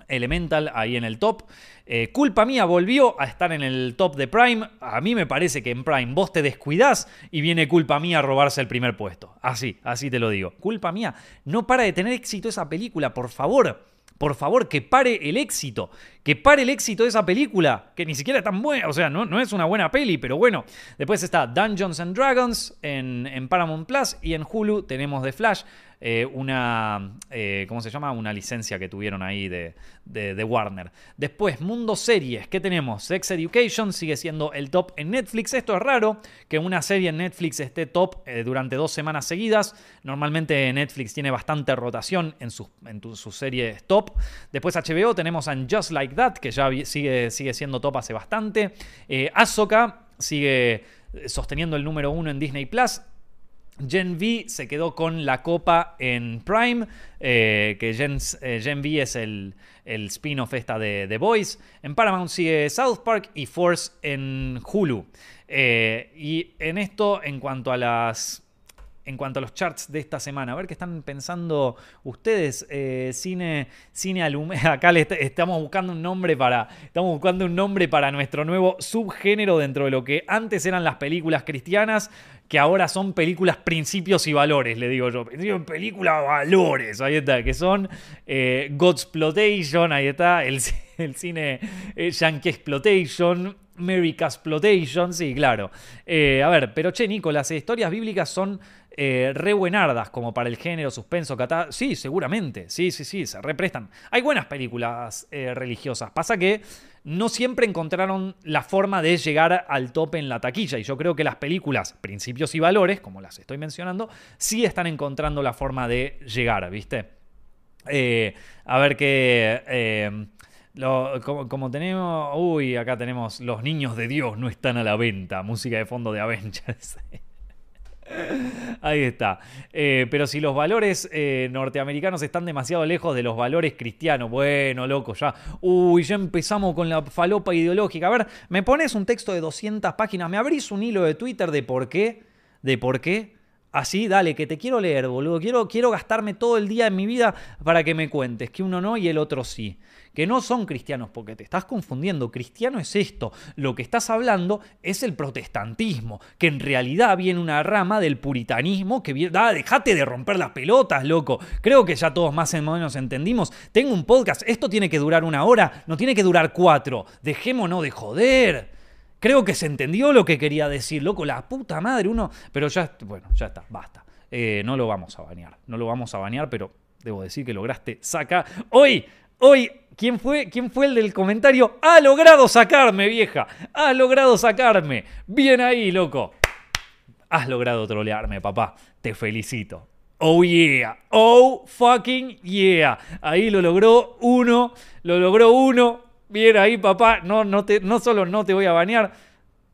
Elemental ahí en el top. Eh, culpa mía, volvió a estar en el top de Prime. A mí me parece que en Prime vos te descuidás y viene culpa mía a robarse el primer puesto. Así, así te lo digo. Culpa mía. No para de tener éxito esa película, por favor. Por favor, que pare el éxito. Que pare el éxito de esa película. Que ni siquiera es tan buena. O sea, no, no es una buena peli, pero bueno. Después está Dungeons and Dragons en, en Paramount Plus. Y en Hulu tenemos The Flash. Eh, una, eh, ¿cómo se llama? Una licencia que tuvieron ahí de, de, Warner. Después, Mundo Series, ¿qué tenemos? Sex Education sigue siendo el top en Netflix. Esto es raro, que una serie en Netflix esté top eh, durante dos semanas seguidas. Normalmente Netflix tiene bastante rotación en sus, en series top. Después HBO tenemos a Just Like That, que ya sigue, sigue siendo top hace bastante. Ahsoka sigue sosteniendo el número uno en Disney Plus. Gen V se quedó con la copa en Prime, eh, que Gen, eh, Gen, V es el, el spin-off esta de The Boys. En Paramount sigue South Park y Force en Hulu. Eh, y en esto, en cuanto a las en cuanto a los charts de esta semana. A ver qué están pensando ustedes. cine, cine <laughs> Acá estamos buscando un nombre para. Estamos buscando un nombre para nuestro nuevo subgénero dentro de lo que antes eran las películas cristianas que ahora son películas principios y valores, le digo yo. Películas valores, ahí está, que son eh, Godsplotation, ahí está, el, <laughs> el cine eh, Yankee Exploitation, Exploitation, sí, claro. Eh, a ver, pero che, Nico, las historias bíblicas son eh, re buenardas como para el género suspenso, catá. Sí, seguramente, sí, sí, sí, se represtan. Hay buenas películas religiosas. Pasa que no siempre encontraron la forma de llegar al tope en la taquilla. Y yo creo que las películas, principios y valores, como las estoy mencionando, sí están encontrando la forma de llegar, ¿viste? Eh, a ver qué... Eh, como, tenemos... Uy, acá tenemos Los Niños de Dios no están a la venta. Música de fondo de Avengers. <laughs> Ahí está. Eh, pero si los valores eh, norteamericanos están demasiado lejos de los valores cristianos, bueno, loco, ya. Uy, ya empezamos con la falopa ideológica. A ver, me pones un texto de 200 páginas, me abrís un hilo de Twitter de por qué, de por qué. Así, dale, que te quiero leer, boludo. Quiero, quiero gastarme todo el día en mi vida para que me cuentes que uno no y el otro sí que no son cristianos, porque te estás confundiendo. Cristiano es esto. Lo que estás hablando es el protestantismo, que en realidad viene una rama del puritanismo que viene. Ah, dejate de romper las pelotas, loco. Creo que ya todos más o menos entendimos. Tengo un podcast, esto tiene que durar una hora, no tiene que durar cuatro. Dejémonos de joder. Creo que se entendió lo que quería decir, loco, la puta madre, uno. Pero ya, bueno, ya está, basta. Eh, no lo vamos a bañar, no lo vamos a bañar, pero debo decir que lograste sacar. Hoy, hoy ¿Quién fue, ¿Quién fue el del comentario? Ha logrado sacarme, vieja. Ha logrado sacarme. Bien ahí, loco. Has logrado trolearme, papá. Te felicito. Oh yeah. Oh fucking yeah. Ahí lo logró uno. Lo logró uno. Bien ahí, papá. No, no, te, no solo no te voy a bañar,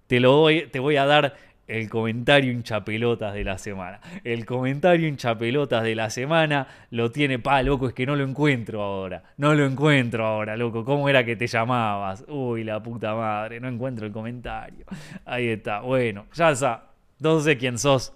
te lo voy, te voy a dar el comentario hinchapelotas de la semana. El comentario hinchapelotas de la semana lo tiene, pa, loco, es que no lo encuentro ahora. No lo encuentro ahora, loco. ¿Cómo era que te llamabas? Uy, la puta madre, no encuentro el comentario. Ahí está. Bueno, ya está. No sé quién sos.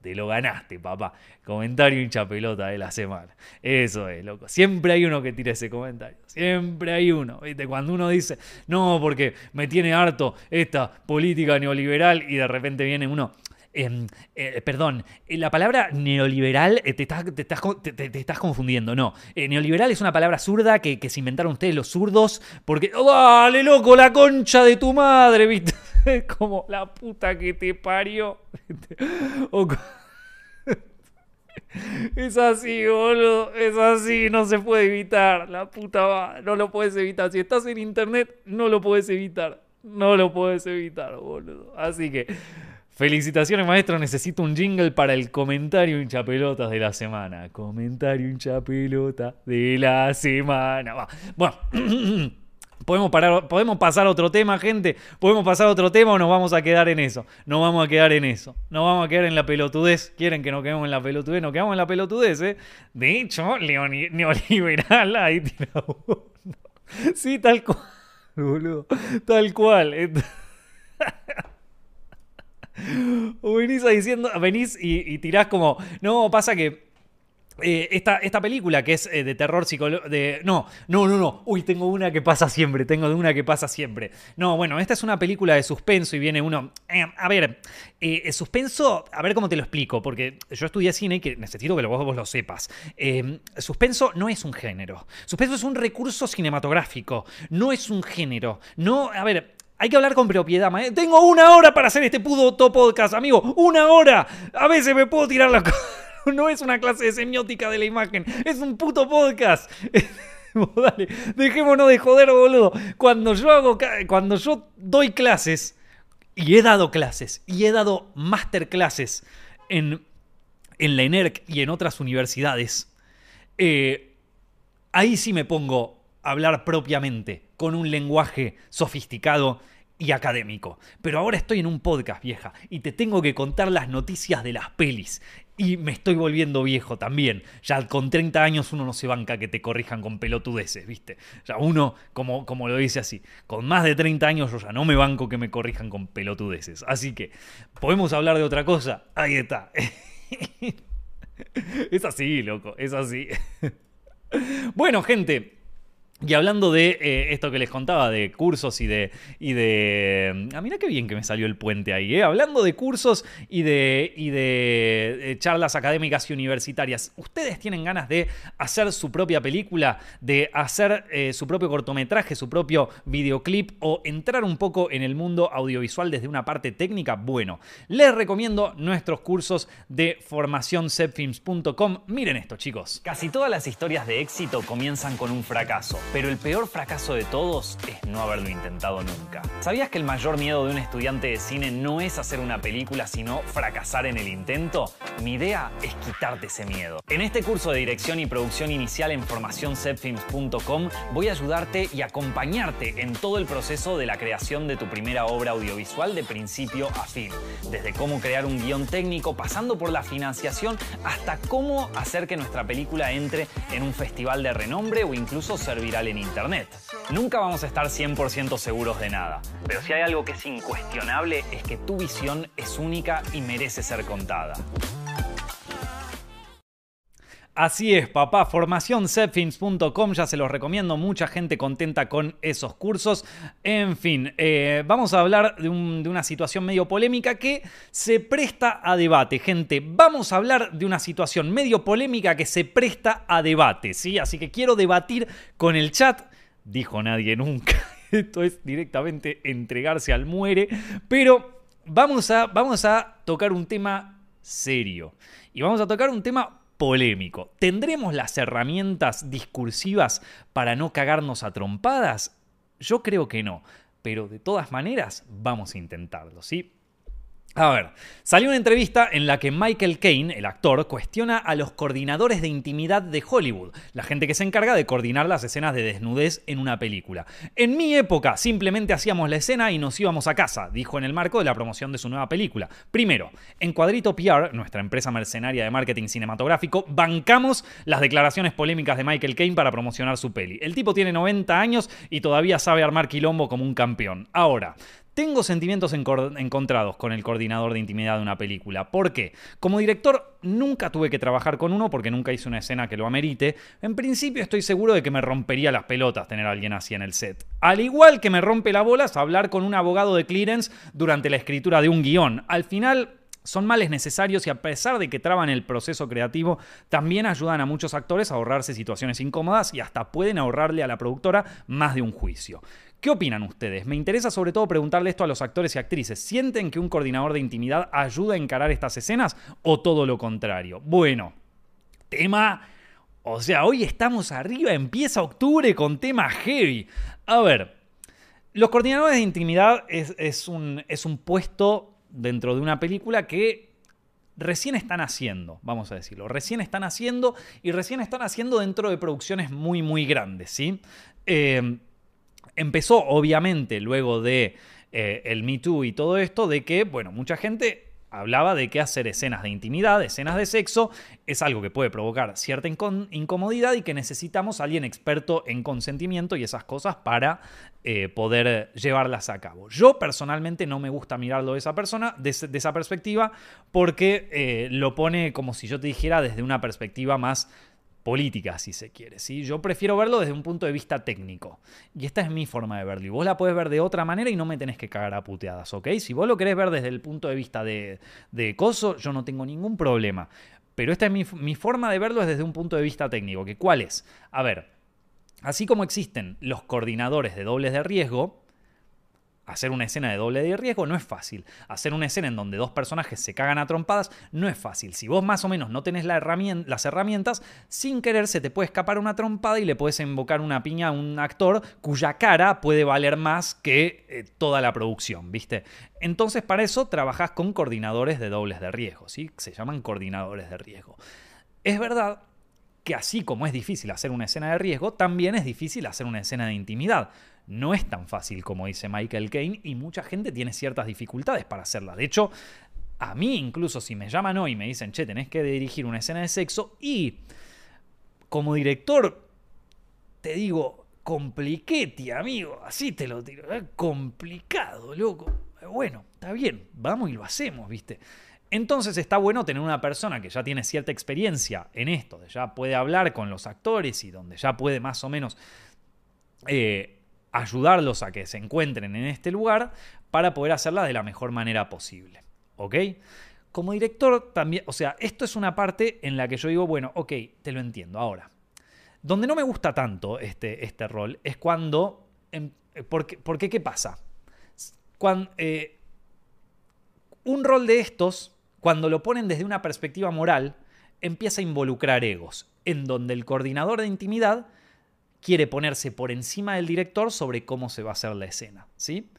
Te lo ganaste, papá. Comentario hincha pelota de la semana. Eso es, loco. Siempre hay uno que tira ese comentario. Siempre hay uno. ¿Viste? Cuando uno dice, no, porque me tiene harto esta política neoliberal y de repente viene uno. Em, eh, perdón, eh, la palabra neoliberal eh, te, estás, confundiendo, no. neoliberal es una palabra zurda que, se inventaron ustedes los zurdos porque... ¡Oh, ¡Dale, loco, la concha de tu madre! ¿Viste? <laughs> Como la puta que te parió. <laughs> <laughs> Es así, boludo. Es así, no se puede evitar. La puta va. No lo puedes evitar. Si estás en internet, no lo puedes evitar. No lo puedes evitar, boludo. Así que Felicitaciones, maestro. Necesito un jingle para el comentario hinchapelotas de la semana. Comentario hinchapelota de la semana. Bueno. <clears throat> Podemos, pasar a otro tema, gente. Podemos pasar a otro tema o nos vamos a quedar en eso. Nos vamos a quedar en eso. Nos vamos a quedar en la pelotudez. ¿Quieren que nos quedemos en la pelotudez? Nos quedamos en la pelotudez, ¿eh? De hecho, neoliberal ahí tira. <laughs> Sí, tal cual, boludo. Tal cual. <laughs> <laughs> Venís diciendo, venís y, y tirás como, no, pasa que eh, esta, esta, película que es eh, de terror psicológico. No, no, no, no. Uy, tengo una que pasa siempre. Tengo una que pasa siempre. No, bueno, esta es una película de suspenso y viene uno. Eh, a ver, suspenso. A ver cómo te lo explico, porque yo estudié cine y que necesito que vos, vos lo sepas. suspenso no es un género. Suspenso es un recurso cinematográfico. No es un género. No, a ver, hay que hablar con propiedad. Tengo una hora para hacer este puto podcast, amigo. Una hora. A veces me puedo tirar la <laughs> no es una clase de semiótica de la imagen, es un puto podcast. <laughs> Dale, dejémonos de joder, boludo. Cuando yo hago, cuando yo doy clases, y he dado clases, y he dado masterclasses en, en la ENERC y en otras universidades, eh, ahí sí me pongo hablar propiamente, con un lenguaje sofisticado y académico. Pero ahora estoy en un podcast, vieja, y te tengo que contar las noticias de las pelis. Y me estoy volviendo viejo también. Ya con 30 años uno no se banca que te corrijan con pelotudeces, ¿viste? Ya uno, como, como lo dice así, con más de 30 años yo ya no me banco que me corrijan con pelotudeces. Así que, ¿podemos hablar de otra cosa? Ahí está. <laughs> es así, loco, es así. <laughs> bueno, gente, y hablando de eh, esto que les contaba, de cursos y de. Y de ah, mira qué bien que me salió el puente ahí, ¿eh? Hablando de cursos y de, y de, charlas académicas y universitarias. ¿Ustedes tienen ganas de hacer su propia película, de hacer eh, su propio cortometraje, su propio videoclip o entrar un poco en el mundo audiovisual desde una parte técnica? Bueno, les recomiendo nuestros cursos de formacioncepfilms.com. Miren esto, chicos. Casi todas las historias de éxito comienzan con un fracaso. Pero el peor fracaso de todos es no haberlo intentado nunca. ¿Sabías que el mayor miedo de un estudiante de cine no es hacer una película, sino fracasar en el intento? Mi idea es quitarte ese miedo. En este curso de dirección y producción inicial en formacioncepfilms.com voy a ayudarte y acompañarte en todo el proceso de la creación de tu primera obra audiovisual de principio a fin. Desde cómo crear un guion técnico, pasando por la financiación, hasta cómo hacer que nuestra película entre en un festival de renombre o incluso en Internet. Nunca vamos a estar 100% seguros de nada, pero si hay algo que es incuestionable es que tu visión es única y merece ser contada. Así es, papá. Formacioncepfins.com, ya se los recomiendo. Mucha gente contenta con esos cursos. En fin, eh, vamos a hablar de, de, una situación medio polémica que se presta a debate, gente. Vamos a hablar de una situación medio polémica que se presta a debate, ¿sí? Así que quiero debatir con el chat. Dijo nadie nunca. <laughs> Esto es directamente entregarse al muere. Pero vamos a, vamos a tocar un tema serio. Y vamos a tocar un tema polémico. ¿Tendremos las herramientas discursivas para no cagarnos a trompadas? Yo creo que no, pero de todas maneras vamos a intentarlo, ¿sí? A ver, salió una entrevista en la que Michael Caine, el actor, cuestiona a los coordinadores de intimidad de Hollywood, la gente que se encarga de coordinar las escenas de desnudez en una película. En mi época simplemente hacíamos la escena y nos íbamos a casa, dijo en el marco de la promoción de su nueva película. Primero, en Cuadrito PR, nuestra empresa mercenaria de marketing cinematográfico, bancamos las declaraciones polémicas de Michael Caine para promocionar su peli. El tipo tiene 90 años y todavía sabe armar quilombo como un campeón. Ahora, tengo sentimientos encontrados con el coordinador de intimidad de una película. ¿Por qué? Como director nunca tuve que trabajar con uno porque nunca hice una escena que lo amerite. En principio estoy seguro de que me rompería las pelotas tener a alguien así en el set. Al igual que me rompe la bolas hablar con un abogado de clearance durante la escritura de un guion. Al final son males necesarios y a pesar de que traban el proceso creativo, también ayudan a muchos actores a ahorrarse situaciones incómodas y hasta pueden ahorrarle a la productora más de un juicio. ¿Qué opinan ustedes? Me interesa sobre todo preguntarle esto a los actores y actrices. ¿Sienten que un coordinador de intimidad ayuda a encarar estas escenas o todo lo contrario? Bueno, tema... O sea, hoy estamos arriba, empieza octubre con tema heavy. A ver, los coordinadores de intimidad es, un, es un puesto dentro de una película que recién están haciendo, vamos a decirlo, recién están haciendo y recién están haciendo dentro de producciones muy, muy grandes, ¿sí? Eh, empezó, obviamente, luego de eh, el Me Too y todo esto, de que, bueno, mucha gente hablaba de que hacer escenas de intimidad, escenas de sexo, es algo que puede provocar cierta incomodidad y que necesitamos a alguien experto en consentimiento y esas cosas para eh, poder llevarlas a cabo. Yo personalmente no me gusta mirarlo de esa persona, de, esa perspectiva, porque eh, lo pone como si yo te dijera desde una perspectiva más política, si se quiere. ¿sí? Yo prefiero verlo desde un punto de vista técnico. Y esta es mi forma de verlo. Y vos la puedes ver de otra manera y no me tenés que cagar a puteadas, ¿ok? Si vos lo querés ver desde el punto de vista de, de coso, yo no tengo ningún problema. Pero esta es mi, mi forma de verlo es desde un punto de vista técnico. ¿Que ¿Cuál es? A ver, así como existen los coordinadores de dobles de riesgo, Hacer una escena de doble de riesgo no es fácil. Hacer una escena en donde dos personajes se cagan a trompadas no es fácil. Si vos más o menos no tenés las herramientas, sin querer se te puede escapar una trompada y le puedes invocar una piña a un actor cuya cara puede valer más que eh, toda la producción, ¿viste? Entonces para eso trabajás con coordinadores de dobles de riesgo, ¿sí? Se llaman coordinadores de riesgo. Es verdad que así como es difícil hacer una escena de riesgo, también es difícil hacer una escena de intimidad no es tan fácil como dice Michael Caine y mucha gente tiene ciertas dificultades para hacerla. De hecho, a mí incluso si me llaman hoy y me dicen, che, tenés que dirigir una escena de sexo y como director te digo, compliquete, amigo, así te lo tiro, ¿eh? complicado, loco. Bueno, está bien, vamos y lo hacemos, ¿viste? Entonces está bueno tener una persona que ya tiene cierta experiencia en esto, ya puede hablar con los actores y donde ya puede más o menos eh, ayudarlos a que se encuentren en este lugar para poder hacerla de la mejor manera posible. ¿Ok? Como director también, o sea, esto es una parte en la que yo digo, bueno, ok, te lo entiendo. Ahora, donde no me gusta tanto este, este rol es cuando... Em, porque, porque, ¿qué pasa? Cuando, eh, un rol de estos, cuando lo ponen desde una perspectiva moral, empieza a involucrar egos, en donde el coordinador de intimidad quiere ponerse por encima del director sobre cómo se va a hacer la escena, ¿sí?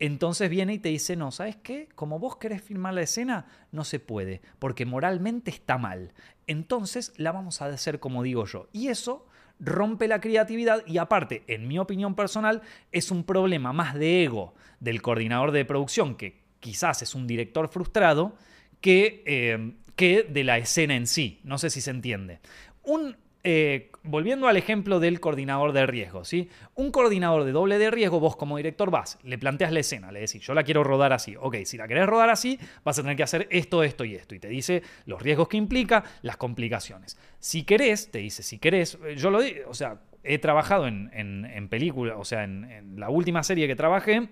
Entonces viene y te dice, no, ¿sabes qué? Como vos querés filmar la escena, no se puede, porque moralmente está mal. Entonces la vamos a hacer como digo yo. Y eso rompe la creatividad y aparte, en mi opinión personal, es un problema más de ego del coordinador de producción, que quizás es un director frustrado, que, eh, que de la escena en sí. No sé si se entiende. Un eh, volviendo al ejemplo del coordinador de riesgo, ¿sí? Un coordinador de doble de riesgo, vos como director vas, le planteas la escena, le decís, yo la quiero rodar así. Ok, si la querés rodar así, vas a tener que hacer esto, esto y esto. Y te dice los riesgos que implica, las complicaciones. Si querés, te dice, si querés, eh, yo lo digo, o sea, he trabajado en, en, película, o sea, en la última serie que trabajé,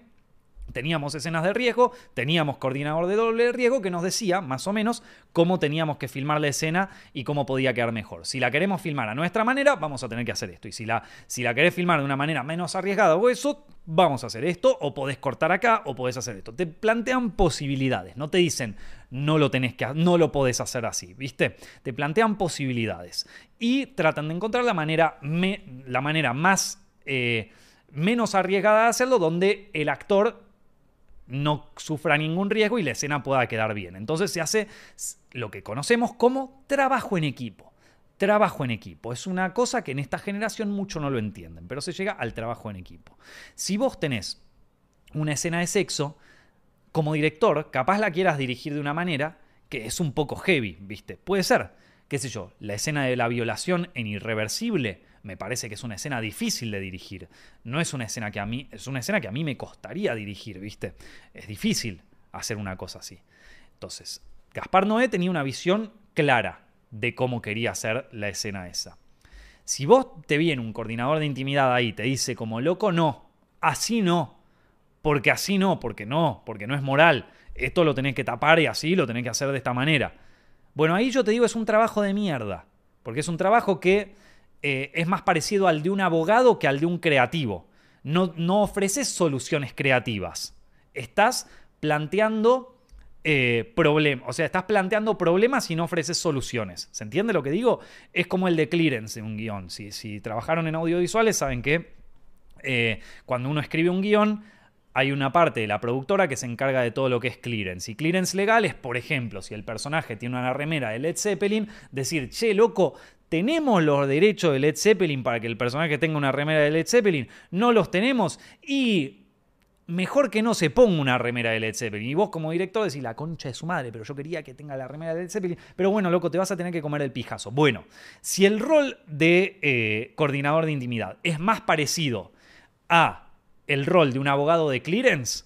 Teníamos escenas de riesgo, teníamos coordinador de doble riesgo que nos decía más o menos cómo teníamos que filmar la escena y cómo podía quedar mejor. Si la queremos filmar a nuestra manera, vamos a tener que hacer esto. Y si la, si la querés filmar de una manera menos arriesgada o eso, vamos a hacer esto, o podés cortar acá, o podés hacer esto. Te plantean posibilidades, no te dicen no lo tenés que no lo podés hacer así, ¿viste? Te plantean posibilidades y tratan de encontrar la manera, la manera más eh, menos arriesgada de hacerlo, donde el actor no sufra ningún riesgo y la escena pueda quedar bien. Entonces se hace lo que conocemos como trabajo en equipo. Trabajo en equipo. Es una cosa que en esta generación mucho no lo entienden, pero se llega al trabajo en equipo. Si vos tenés una escena de sexo, como director, capaz la quieras dirigir de una manera que es un poco heavy, ¿viste? Puede ser, qué sé yo, la escena de la violación en irreversible me parece que es una escena difícil de dirigir. No es una escena que a mí, es una escena que a mí me costaría dirigir, ¿viste? Es difícil hacer una cosa así. Entonces, Gaspar Noé tenía una visión clara de cómo quería hacer la escena esa. Si vos te viene un coordinador de intimidad ahí, te dice como loco, no, así no, porque así no, porque no, porque no es moral, esto lo tenés que tapar y así lo tenés que hacer de esta manera. Bueno, ahí yo te digo, es un trabajo de mierda, porque es un trabajo que eh, es más parecido al de un abogado que al de un creativo. No, no ofreces soluciones creativas. Estás planteando eh, problemas. O sea, estás planteando problemas y no ofreces soluciones. ¿Se entiende lo que digo? Es como el de clearance en un guion. Si, si trabajaron en audiovisuales, saben que eh, cuando uno escribe un guion, hay una parte de la productora que se encarga de todo lo que es clearance. Y clearance legal es, por ejemplo, si el personaje tiene una remera de Led Zeppelin, decir, che, loco, ¿tenemos los derechos de Led Zeppelin para que el personaje tenga una remera de Led Zeppelin? No los tenemos. Y mejor que no se ponga una remera de Led Zeppelin. Y vos como director decís, la concha de su madre, pero yo quería que tenga la remera de Led Zeppelin. Pero bueno, loco, te vas a tener que comer el pijazo. Bueno, si el rol de eh, coordinador de intimidad es más parecido a el rol de un abogado de clearance,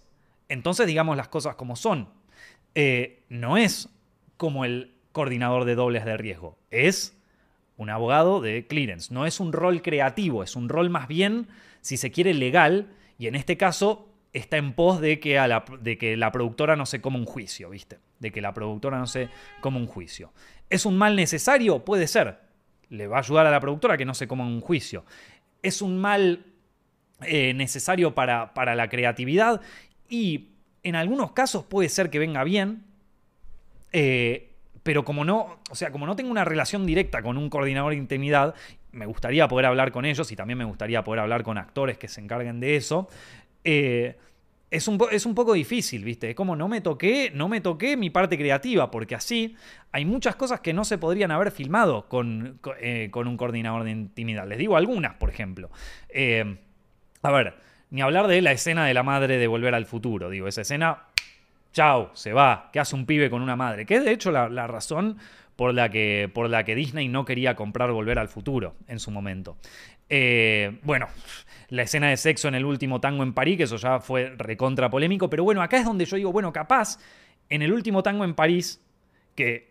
entonces digamos las cosas como son. Eh, no es como el coordinador de dobles de riesgo, es un abogado de clearance. No es un rol creativo, es un rol más bien, si se quiere, legal. Y en este caso, está en pos de que, la, de que la productora no se coma un juicio, ¿viste? De que la productora no se coma un juicio. ¿Es un mal necesario? Puede ser. Le va a ayudar a la productora que no se coma un juicio. ¿Es un mal eh, necesario para, para la creatividad? Y en algunos casos puede ser que venga bien. Eh, pero como no, o sea, como no tengo una relación directa con un coordinador de intimidad, me gustaría poder hablar con ellos y también me gustaría poder hablar con actores que se encarguen de eso. Eh, es, un, es un, poco difícil, ¿viste? Es como no me toqué, no me toqué mi parte creativa, porque así hay muchas cosas que no se podrían haber filmado con, eh, un coordinador de intimidad. Les digo algunas, por ejemplo. Eh, a ver, ni hablar de la escena de la madre de Volver al Futuro. Digo, esa escena, chao, se va. ¿Qué hace un pibe con una madre? Que es de hecho la, la razón por la, que, por la que Disney no quería comprar Volver al Futuro en su momento. bueno la escena de sexo en el último tango en París, que eso ya fue recontra polémico, pero bueno, acá es donde yo digo, bueno, capaz, en el último tango en París, que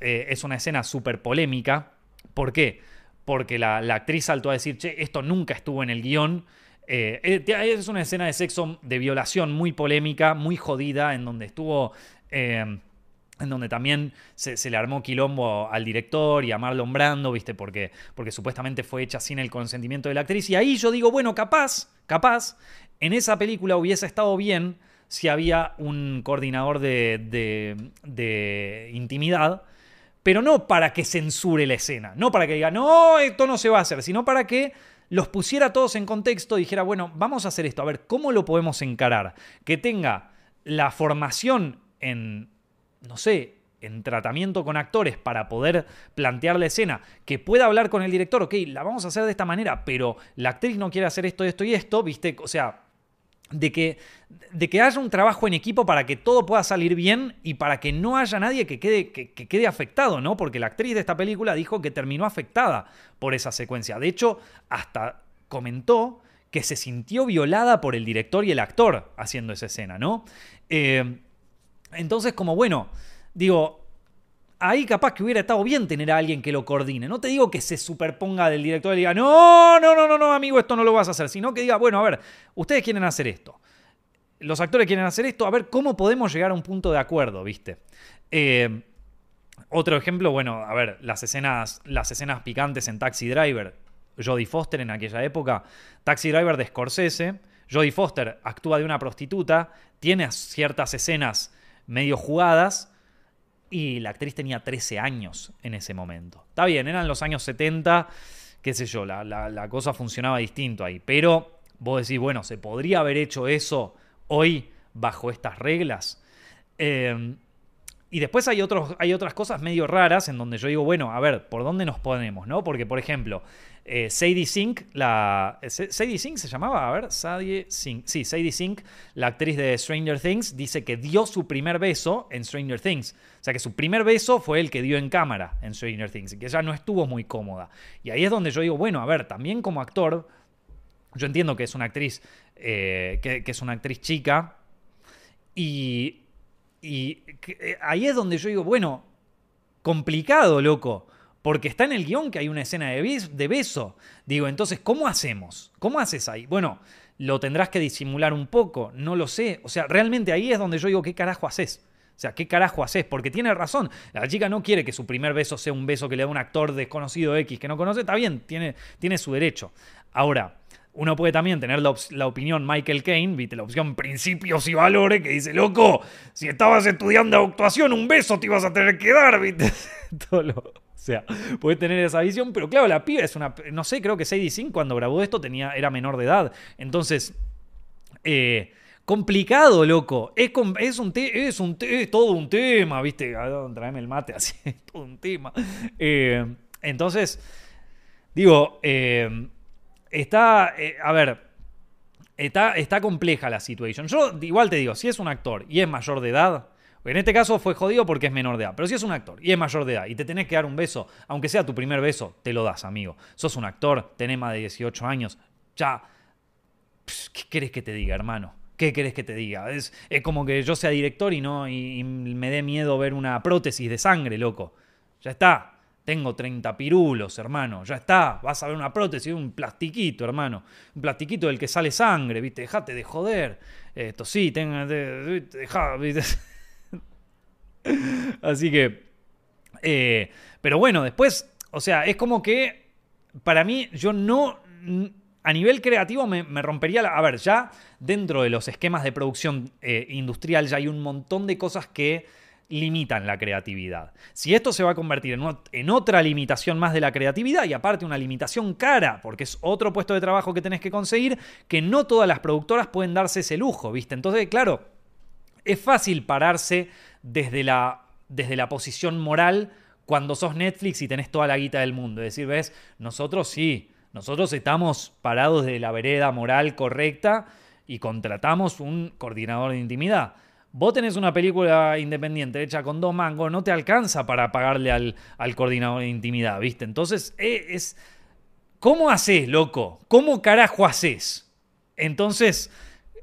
eh, es una escena súper polémica, ¿por qué? Porque la, actriz saltó a decir, che, esto nunca estuvo en el guion. Eh, eh, es una escena de sexo, de violación muy polémica, muy jodida, en donde estuvo en donde también se, le armó quilombo al director y a Marlon Brando, ¿viste? Porque, porque supuestamente fue hecha sin el consentimiento de la actriz. Y ahí yo digo, bueno, capaz, capaz, en esa película hubiese estado bien si había un coordinador de, intimidad, pero no para que censure la escena, no para que diga, no, esto no se va a hacer, sino para que los pusiera todos en contexto dijera, bueno, vamos a hacer esto, a ver, ¿cómo lo podemos encarar? Que tenga la formación en no sé, en tratamiento con actores para poder plantear la escena, que pueda hablar con el director, ok, la vamos a hacer de esta manera, pero la actriz no quiere hacer esto, esto y esto, ¿viste? O sea, de que, de que haya un trabajo en equipo para que todo pueda salir bien y para que no haya nadie que quede, que, quede afectado, ¿no? Porque la actriz de esta película dijo que terminó afectada por esa secuencia. De hecho, hasta comentó que se sintió violada por el director y el actor haciendo esa escena, ¿no? Eh, entonces, como bueno, digo, ahí capaz que hubiera estado bien tener a alguien que lo coordine. No te digo que se superponga del director y diga, no, no, no, no, no, amigo, esto no lo vas a hacer, sino que diga, bueno, a ver, ustedes quieren hacer esto. Los actores quieren hacer esto, a ver cómo podemos llegar a un punto de acuerdo, ¿viste? Eh, otro ejemplo, bueno, a ver, las escenas, las escenas picantes en Taxi Driver. Jodie Foster en aquella época. Taxi Driver de Scorsese. Jodie Foster actúa de una prostituta, tiene ciertas escenas medio jugadas. Y la actriz tenía 13 años en ese momento. Está bien, eran los años 70, qué sé yo, la, cosa funcionaba distinto ahí. Pero vos decís, bueno, ¿se podría haber hecho eso hoy bajo estas reglas? Eh, y después hay, otros, hay otras cosas medio raras en donde yo digo, bueno, a ver, ¿por dónde nos ponemos? ¿no? Porque, por ejemplo, eh, Sadie Sink, la. ¿Sadie Sink se llamaba? A ver, Sadie Sink. Sí, Sadie Sink, la actriz de Stranger Things, dice que dio su primer beso en Stranger Things. O sea, que su primer beso fue el que dio en cámara en Stranger Things y que ella no estuvo muy cómoda. Y ahí es donde yo digo, bueno, a ver, también como actor, yo entiendo que es una actriz, eh, que es una actriz chica y y eh, ahí es donde yo digo, bueno, complicado, loco. Porque está en el guion que hay una escena de, beso. Digo, entonces, ¿cómo hacemos? ¿Cómo haces ahí? Bueno, lo tendrás que disimular un poco, no lo sé. O sea, realmente ahí es donde yo digo, ¿qué carajo haces? O sea, ¿qué carajo haces? Porque tiene razón. La chica no quiere que su primer beso sea un beso que le da un actor desconocido X que no conoce. Está bien, tiene, tiene su derecho. Ahora, uno puede también tener la, opinión Michael Caine, ¿viste? La opción principios y valores, que dice, loco, si estabas estudiando actuación, un beso te ibas a tener que dar, ¿viste? <laughs> Todo <laughs> o sea, puede tener esa visión, pero claro, la piba es una. No sé, creo que Sadie Sink cuando grabó esto tenía, era menor de edad. Entonces, Eh, complicado, loco. Es, es un es un todo un tema, ¿viste? Tráeme el mate <laughs> así, es todo un tema. Eh, entonces, digo, eh, está, a ver, está, está compleja la situación. Yo igual te digo, si es un actor y es mayor de edad, en este caso fue jodido porque es menor de edad. Pero si es un actor y es mayor de edad y te tenés que dar un beso, aunque sea tu primer beso, te lo das, amigo. Sos un actor, tenés más de 18 años, ya. ¿Qué querés que te diga, hermano? ¿Qué querés que te diga? Es, como que yo sea director y no y, me dé miedo ver una prótesis de sangre, loco. Ya está. Tengo 30 pirulos, hermano. Ya está. Vas a ver una prótesis, un plastiquito, hermano. Un plastiquito del que sale sangre, ¿viste? Dejate de joder. Esto sí, tenga, deja, ¿viste? <laughs> Así que. Eh, pero bueno, después. O sea, es como que. Para mí, yo no. A nivel creativo me, rompería la. A ver, ya dentro de los esquemas de producción eh, industrial ya hay un montón de cosas que limitan la creatividad. Si esto se va a convertir en, en, otra limitación más de la creatividad y aparte una limitación cara, porque es otro puesto de trabajo que tenés que conseguir, que no todas las productoras pueden darse ese lujo, ¿viste? Entonces, claro, es fácil pararse desde la, desde la posición moral cuando sos Netflix y tenés toda la guita del mundo. Es decir, ves, nosotros sí, nosotros estamos parados de la vereda moral correcta y contratamos un coordinador de intimidad. Vos tenés una película independiente hecha con dos mangos, no te alcanza para pagarle al, coordinador de intimidad, ¿viste? Entonces, eh, es. ¿Cómo haces, loco? ¿Cómo carajo haces? Entonces,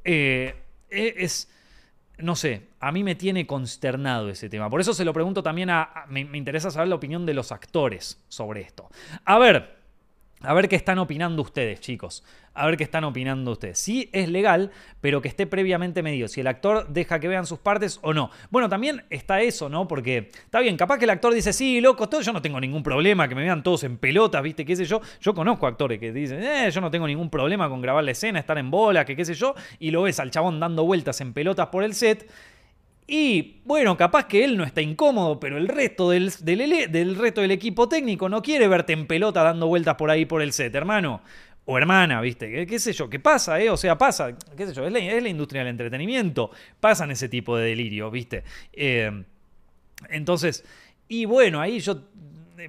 eh, eh, es no sé, a mí me tiene consternado ese tema. Por eso se lo pregunto también a... me, interesa saber la opinión de los actores sobre esto. A ver, a ver qué están opinando ustedes, chicos. A ver qué están opinando ustedes. Sí es legal, pero que esté previamente medido. Si el actor deja que vean sus partes o no. Bueno, también está eso, ¿no? Porque está bien, capaz que el actor dice, sí, loco, todo, yo no tengo ningún problema, que me vean todos en pelotas, ¿viste? ¿Qué sé yo? Yo conozco actores que dicen, eh, yo no tengo ningún problema con grabar la escena, estar en bola, que qué sé yo. Y lo ves al chabón dando vueltas en pelotas por el set. Y bueno, capaz que él no está incómodo, pero el resto del, del, resto del equipo técnico no quiere verte en pelota dando vueltas por ahí por el set, hermano. O hermana, ¿viste? ¿Qué, sé yo? ¿Qué pasa, eh? O sea, pasa, qué sé yo, es la, es la industria del entretenimiento. Pasan ese tipo de delirio, ¿viste? Eh, entonces, y bueno, ahí yo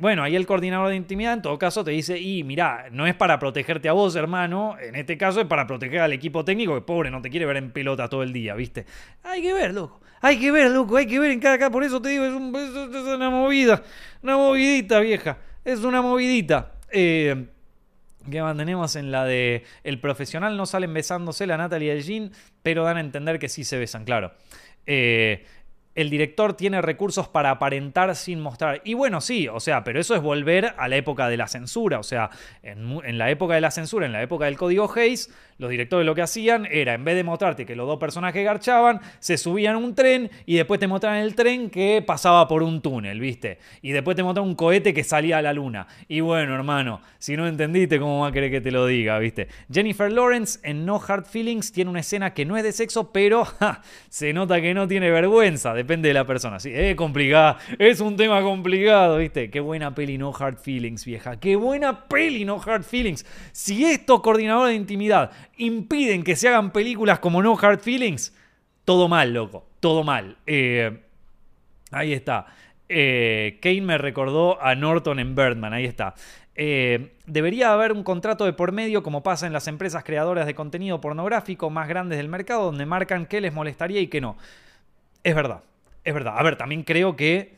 bueno, ahí el coordinador de intimidad en todo caso te dice, y mira, no es para protegerte a vos, hermano, en este caso es para proteger al equipo técnico que pobre no te quiere ver en pelota todo el día, ¿viste? Hay que ver, loco. Hay que ver, loco, hay que ver en cada acá, por eso te digo, es, una movida, una movidita, vieja, es una movidita. Eh, que mantenemos en la de el profesional no salen besándose la Natalie y el Jean, pero dan a entender que sí se besan, claro. Eh, el director tiene recursos para aparentar sin mostrar. Y bueno, sí, o sea, pero eso es volver a la época de la censura. O sea, en, la época de la censura, en la época del código Hayes, los directores lo que hacían era, en vez de mostrarte que los dos personajes garchaban, se subían a un tren y después te mostraban el tren que pasaba por un túnel, ¿viste? Y después te mostraban un cohete que salía a la luna. Y bueno, hermano, si no entendiste, ¿cómo va a querer que te lo diga, ¿viste? Jennifer Lawrence en No Hard Feelings tiene una escena que no es de sexo, pero <laughs> se nota que no tiene vergüenza depende de la persona. Sí, es complicado, es un tema complicado, ¿viste? Qué buena peli No Hard Feelings, vieja. Qué buena peli No Hard Feelings. Si estos coordinadores de intimidad impiden que se hagan películas como No Hard Feelings, todo mal, loco. Todo mal. Eh, ahí está. Eh, Kane me recordó a Norton en Birdman, ahí está. Eh, debería haber un contrato de por medio como pasa en las empresas creadoras de contenido pornográfico más grandes del mercado donde marcan qué les molestaría y qué no. Es verdad, es verdad. A ver, también creo que.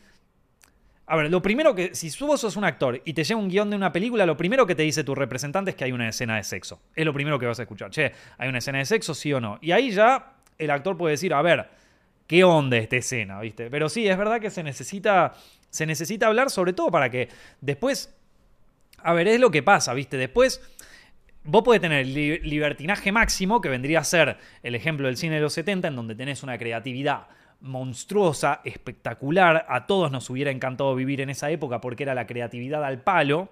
A ver, lo primero que. Si vos sos un actor y te lleva un guion de una película, lo primero que te dice tu representante es que hay una escena de sexo. Es lo primero que vas a escuchar. Che, ¿hay una escena de sexo, sí o no? Y ahí ya el actor puede decir, a ver, ¿qué onda esta escena? ¿Viste? Pero sí, es verdad que se necesita. Se necesita hablar, sobre todo para que después. A ver, es lo que pasa, ¿viste? Después vos podés tener libertinaje máximo, que vendría a ser el ejemplo del cine de los 70, en donde tenés una creatividad monstruosa, espectacular. A todos nos hubiera encantado vivir en esa época porque era la creatividad al palo.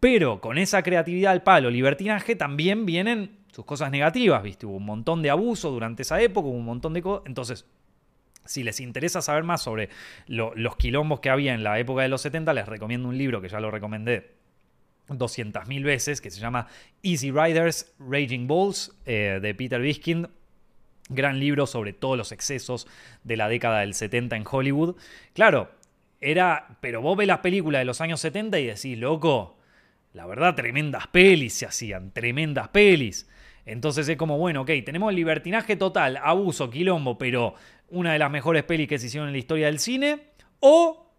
Pero con esa creatividad al palo, libertinaje, también vienen sus cosas negativas, ¿viste? Hubo un montón de abuso durante esa época, hubo un montón de cosas. Entonces, si les interesa saber más sobre los quilombos que había en la época de los 70, les recomiendo un libro que ya lo recomendé 200.000 veces, que se llama Easy Riders, Raging Bulls, eh, de Peter Biskind. Gran libro sobre todos los excesos de la década del 70 en Hollywood. Claro, era, pero vos ves las películas de los años 70 y decís, loco, la verdad, tremendas pelis se hacían, tremendas pelis. Entonces es como, bueno, ok, tenemos libertinaje total, abuso, quilombo, pero una de las mejores pelis que se hicieron en la historia del cine. O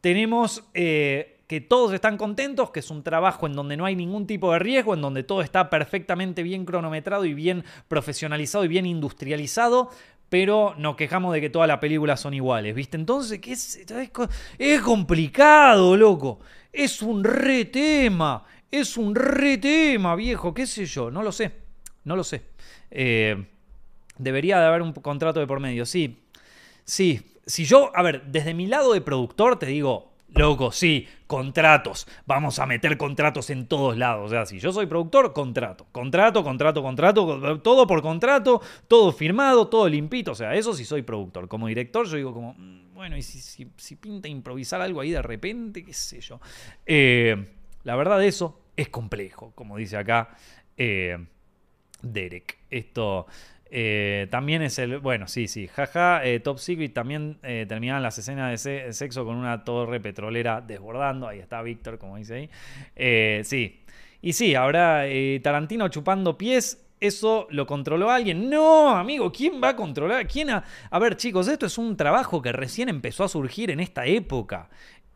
tenemos eh, que todos están contentos, que es un trabajo en donde no hay ningún tipo de riesgo, en donde todo está perfectamente bien cronometrado y bien profesionalizado y bien industrializado, pero nos quejamos de que todas las películas son iguales, ¿viste? Entonces, ¿qué es? es complicado, loco. Es un re tema. Es un re tema, viejo. ¿Qué sé yo? No lo sé. No lo sé. Eh, debería de haber un contrato de por medio. Sí. Sí. Si yo, a ver, desde mi lado de productor te digo, loco, sí, contratos. Vamos a meter contratos en todos lados. O sea, si yo soy productor, contrato. Contrato, contrato, contrato. Todo por contrato, todo firmado, todo limpito. O sea, eso sí soy productor. Como director, yo digo como, mm, bueno, y si, pinta improvisar algo ahí de repente, qué sé yo. Eh, la verdad, eso es complejo, como dice acá eh, Derek. Esto eh, también es el. Bueno, sí, sí. Jaja. Eh, Top Secret también eh, terminan las escenas de sexo con una torre petrolera desbordando. Ahí está Víctor, como dice ahí. sí. Y sí, ahora Tarantino chupando pies. ¿Eso lo controló alguien? No, amigo, ¿quién va a controlar? ¿Quién a ver, chicos, esto es un trabajo que recién empezó a surgir en esta época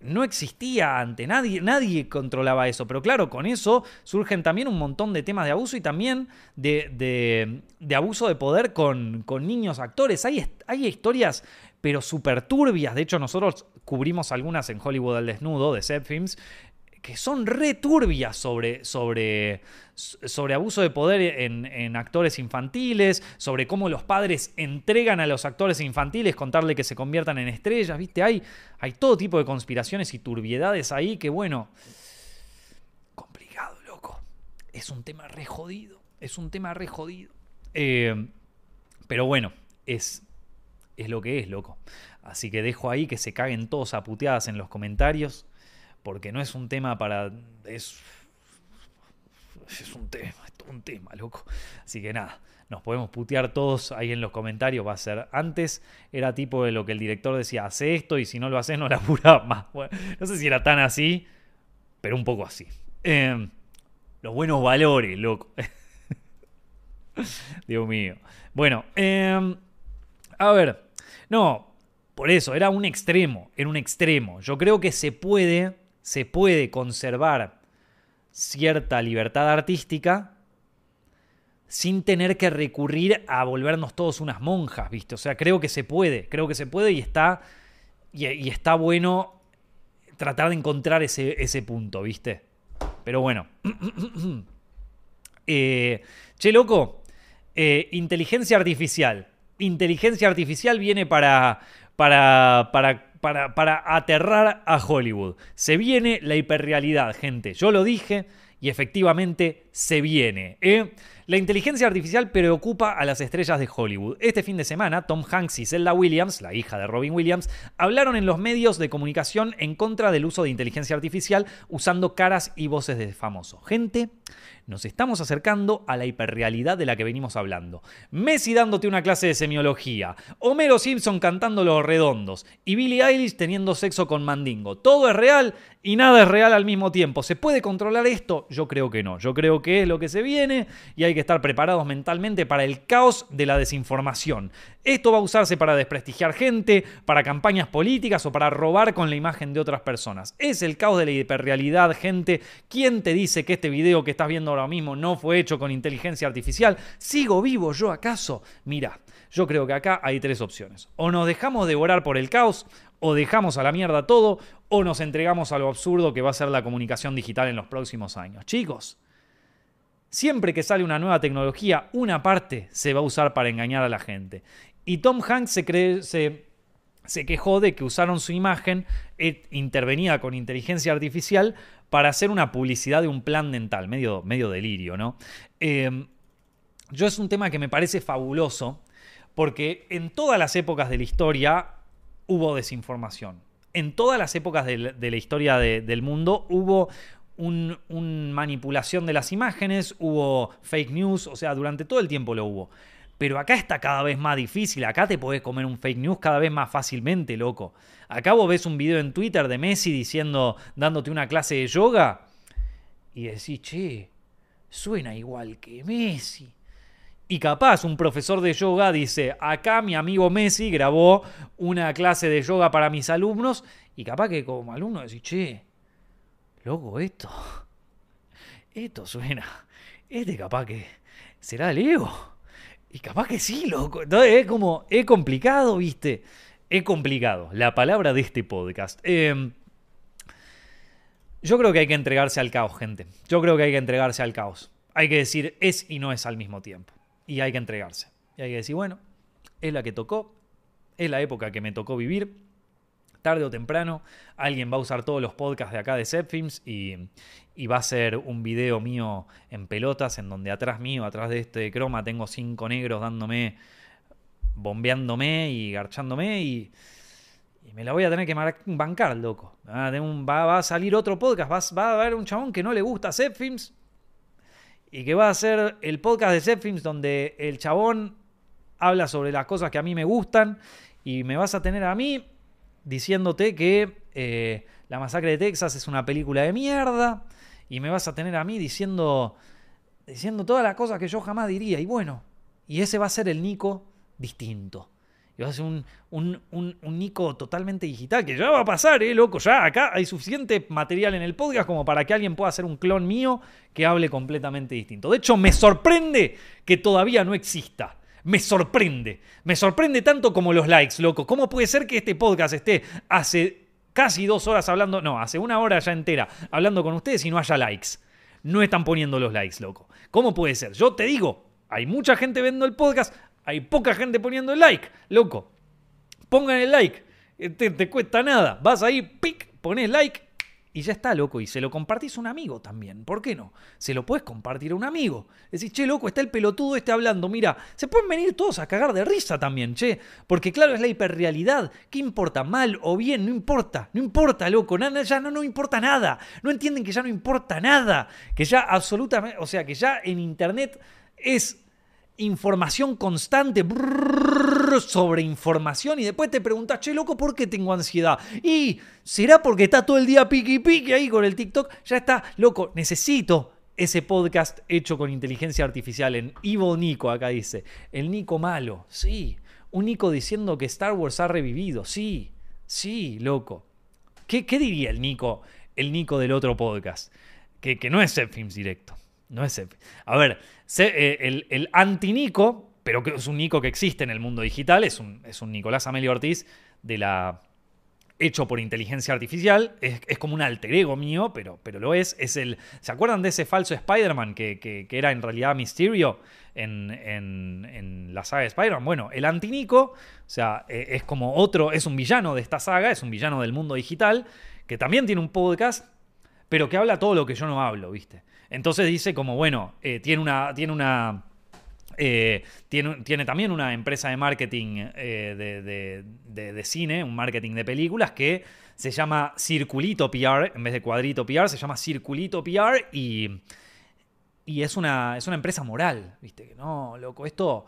no existía ante nadie, nadie controlaba eso. Pero claro, con eso surgen también un montón de temas de abuso y también de, de, abuso de poder con, con niños actores. Hay, hay historias, pero súper turbias. De hecho, nosotros cubrimos algunas en Hollywood al desnudo de Set Films, que son returbias sobre, sobre, sobre abuso de poder en, actores infantiles, sobre cómo los padres entregan a los actores infantiles contarle que se conviertan en estrellas, ¿viste? Hay, hay todo tipo de conspiraciones y turbiedades ahí que, bueno, complicado, loco. Es un tema re jodido, es un tema re jodido. Eh, pero bueno, es, es lo que es, loco. Así que dejo ahí que se caguen todos a puteadas en los comentarios porque no es un tema para... Es, es un tema, es un tema, loco. Así que nada, nos podemos putear todos ahí en los comentarios. Va a ser. Antes era tipo de lo que el director decía: hace esto y si no lo haces, no <laughs> labura más. no sé si era tan así, pero un poco así. Em, los buenos valores, loco. <laughs> Dios mío. Bueno, em, a ver. No, por eso, era un extremo. Era un extremo. Yo creo que se puede se puede conservar cierta libertad artística sin tener que recurrir a volvernos todos unas monjas, ¿viste? O sea, creo que se puede, creo que se puede y está, y, está bueno tratar de encontrar ese, ese punto, ¿viste? Pero bueno. <clears throat> Eh, che, loco, eh, inteligencia artificial. Inteligencia artificial viene para, para, para para, aterrar a Hollywood. Se viene la hiperrealidad, gente. Yo lo dije y efectivamente se viene. ¿eh? La inteligencia artificial preocupa a las estrellas de Hollywood. Este fin de semana, Tom Hanks y Zelda Williams, la hija de Robin Williams, hablaron en los medios de comunicación en contra del uso de inteligencia artificial usando caras y voces de famosos. Gente, nos estamos acercando a la hiperrealidad de la que venimos hablando. Messi dándote una clase de semiología, Homero Simpson cantando los redondos y Billie Eilish teniendo sexo con Mandingo. Todo es real y nada es real al mismo tiempo. ¿Se puede controlar esto? Yo creo que no. Yo creo que es lo que se viene y hay que estar preparados mentalmente para el caos de la desinformación. Esto va a usarse para desprestigiar gente, para campañas políticas o para robar con la imagen de otras personas. Es el caos de la hiperrealidad, gente. ¿Quién te dice que este video que estás viendo ahora mismo no fue hecho con inteligencia artificial? ¿Sigo vivo yo acaso? Mira, yo creo que acá hay tres opciones. O nos dejamos devorar por el caos, o dejamos a la mierda todo, o nos entregamos a lo absurdo que va a ser la comunicación digital en los próximos años. Chicos, siempre que sale una nueva tecnología, una parte se va a usar para engañar a la gente. Y Tom Hanks se, quejó de que usaron su imagen eh, intervenida con inteligencia artificial para hacer una publicidad de un plan dental, medio, medio delirio, ¿no? Em, yo es un tema que me parece fabuloso, porque en todas las épocas de la historia hubo desinformación. En todas las épocas de la, historia del mundo hubo un, manipulación de las imágenes, hubo fake news, o sea, durante todo el tiempo lo hubo. Pero acá está cada vez más difícil, acá te podés comer un fake news cada vez más fácilmente, loco. Acá vos ves un video en Twitter de Messi diciendo, dándote una clase de yoga y decís, che, suena igual que Messi. Y capaz un profesor de yoga dice, acá mi amigo Messi grabó una clase de yoga para mis alumnos y capaz que como alumno decís, che, loco, esto, esto suena, este capaz que será Leo. Y capaz que sí, loco. Entonces es como, es complicado, viste. Es complicado. La palabra de este podcast. Em, yo creo que hay que entregarse al caos, gente. Yo creo que hay que entregarse al caos. Hay que decir es y no es al mismo tiempo. Y hay que entregarse. Y hay que decir, bueno, es la que tocó. Es la época que me tocó vivir tarde o temprano alguien va a usar todos los podcasts de acá de Zepfilms y, y va a ser un video mío en pelotas en donde atrás mío, atrás de este croma, tengo cinco negros dándome, bombeándome y garchándome y, y me la voy a tener que bancar, loco. Va, a salir otro podcast, va, a haber un chabón que no le gusta Zepfilms y que va a ser el podcast de Zepfilms donde el chabón habla sobre las cosas que a mí me gustan y me vas a tener a mí diciéndote que eh, La masacre de Texas es una película de mierda y me vas a tener a mí diciendo, diciendo todas las cosas que yo jamás diría. Y bueno, y ese va a ser el Nico distinto. Y va a ser un, un, Nico totalmente digital, que ya va a pasar, ¿eh, loco? Ya acá hay suficiente material en el podcast como para que alguien pueda hacer un clon mío que hable completamente distinto. De hecho, me sorprende que todavía no exista me sorprende. Me sorprende tanto como los likes, loco. ¿Cómo puede ser que este podcast esté hace casi dos horas hablando, no, hace una hora ya entera hablando con ustedes y no haya likes? No están poniendo los likes, loco. ¿Cómo puede ser? Yo te digo, hay mucha gente viendo el podcast, hay poca gente poniendo el like, loco. Pongan el like, eh, te, cuesta nada. Vas ahí, pic, pones like y ya está, loco. Y se lo compartís a un amigo también. ¿Por qué no? Se lo puedes compartir a un amigo. Decís, che, loco, está el pelotudo este hablando. Mira, se pueden venir todos a cagar de risa también, che. Porque claro, es la hiperrealidad. ¿Qué importa? Mal o bien, no importa. No importa, loco. Nada, ya no, no importa nada. No entienden que ya no importa nada. Que ya absolutamente. O sea, que ya en internet es información constante sobre información y después te preguntas, che, loco, ¿por qué tengo ansiedad? Y será porque está todo el día piqui piqui ahí con el TikTok. Ya está, loco, necesito ese podcast hecho con inteligencia artificial en Evil Nico, acá dice. El Nico malo, sí. Un Nico diciendo que Star Wars ha revivido, sí. Sí, loco. ¿Qué, qué diría el Nico, el Nico del otro podcast? Que, que no es Films Directo. No es A ver, eh, el, el anti-Nico, pero que es un Nico que existe en el mundo digital, es un, es un Nicolás Amelio Ortiz de la hecho por inteligencia artificial, es, como un alter ego mío, pero, pero lo es. es el, ¿Se acuerdan de ese falso Spider-Man que, que, era en realidad Mysterio en, en, la saga de Spider-Man? Bueno, el anti-Nico, o sea, e, es como otro, es un villano de esta saga, es un villano del mundo digital, que también tiene un podcast, pero que habla todo lo que yo no hablo, ¿viste? Entonces dice como, bueno, eh, tiene una... Tiene una eh, tiene, tiene, también una empresa de marketing eh, de, cine, un marketing de películas que se llama Circulito PR, en vez de Cuadrito PR, se llama Circulito PR y, y es, una, es una empresa moral, ¿viste? No, loco, esto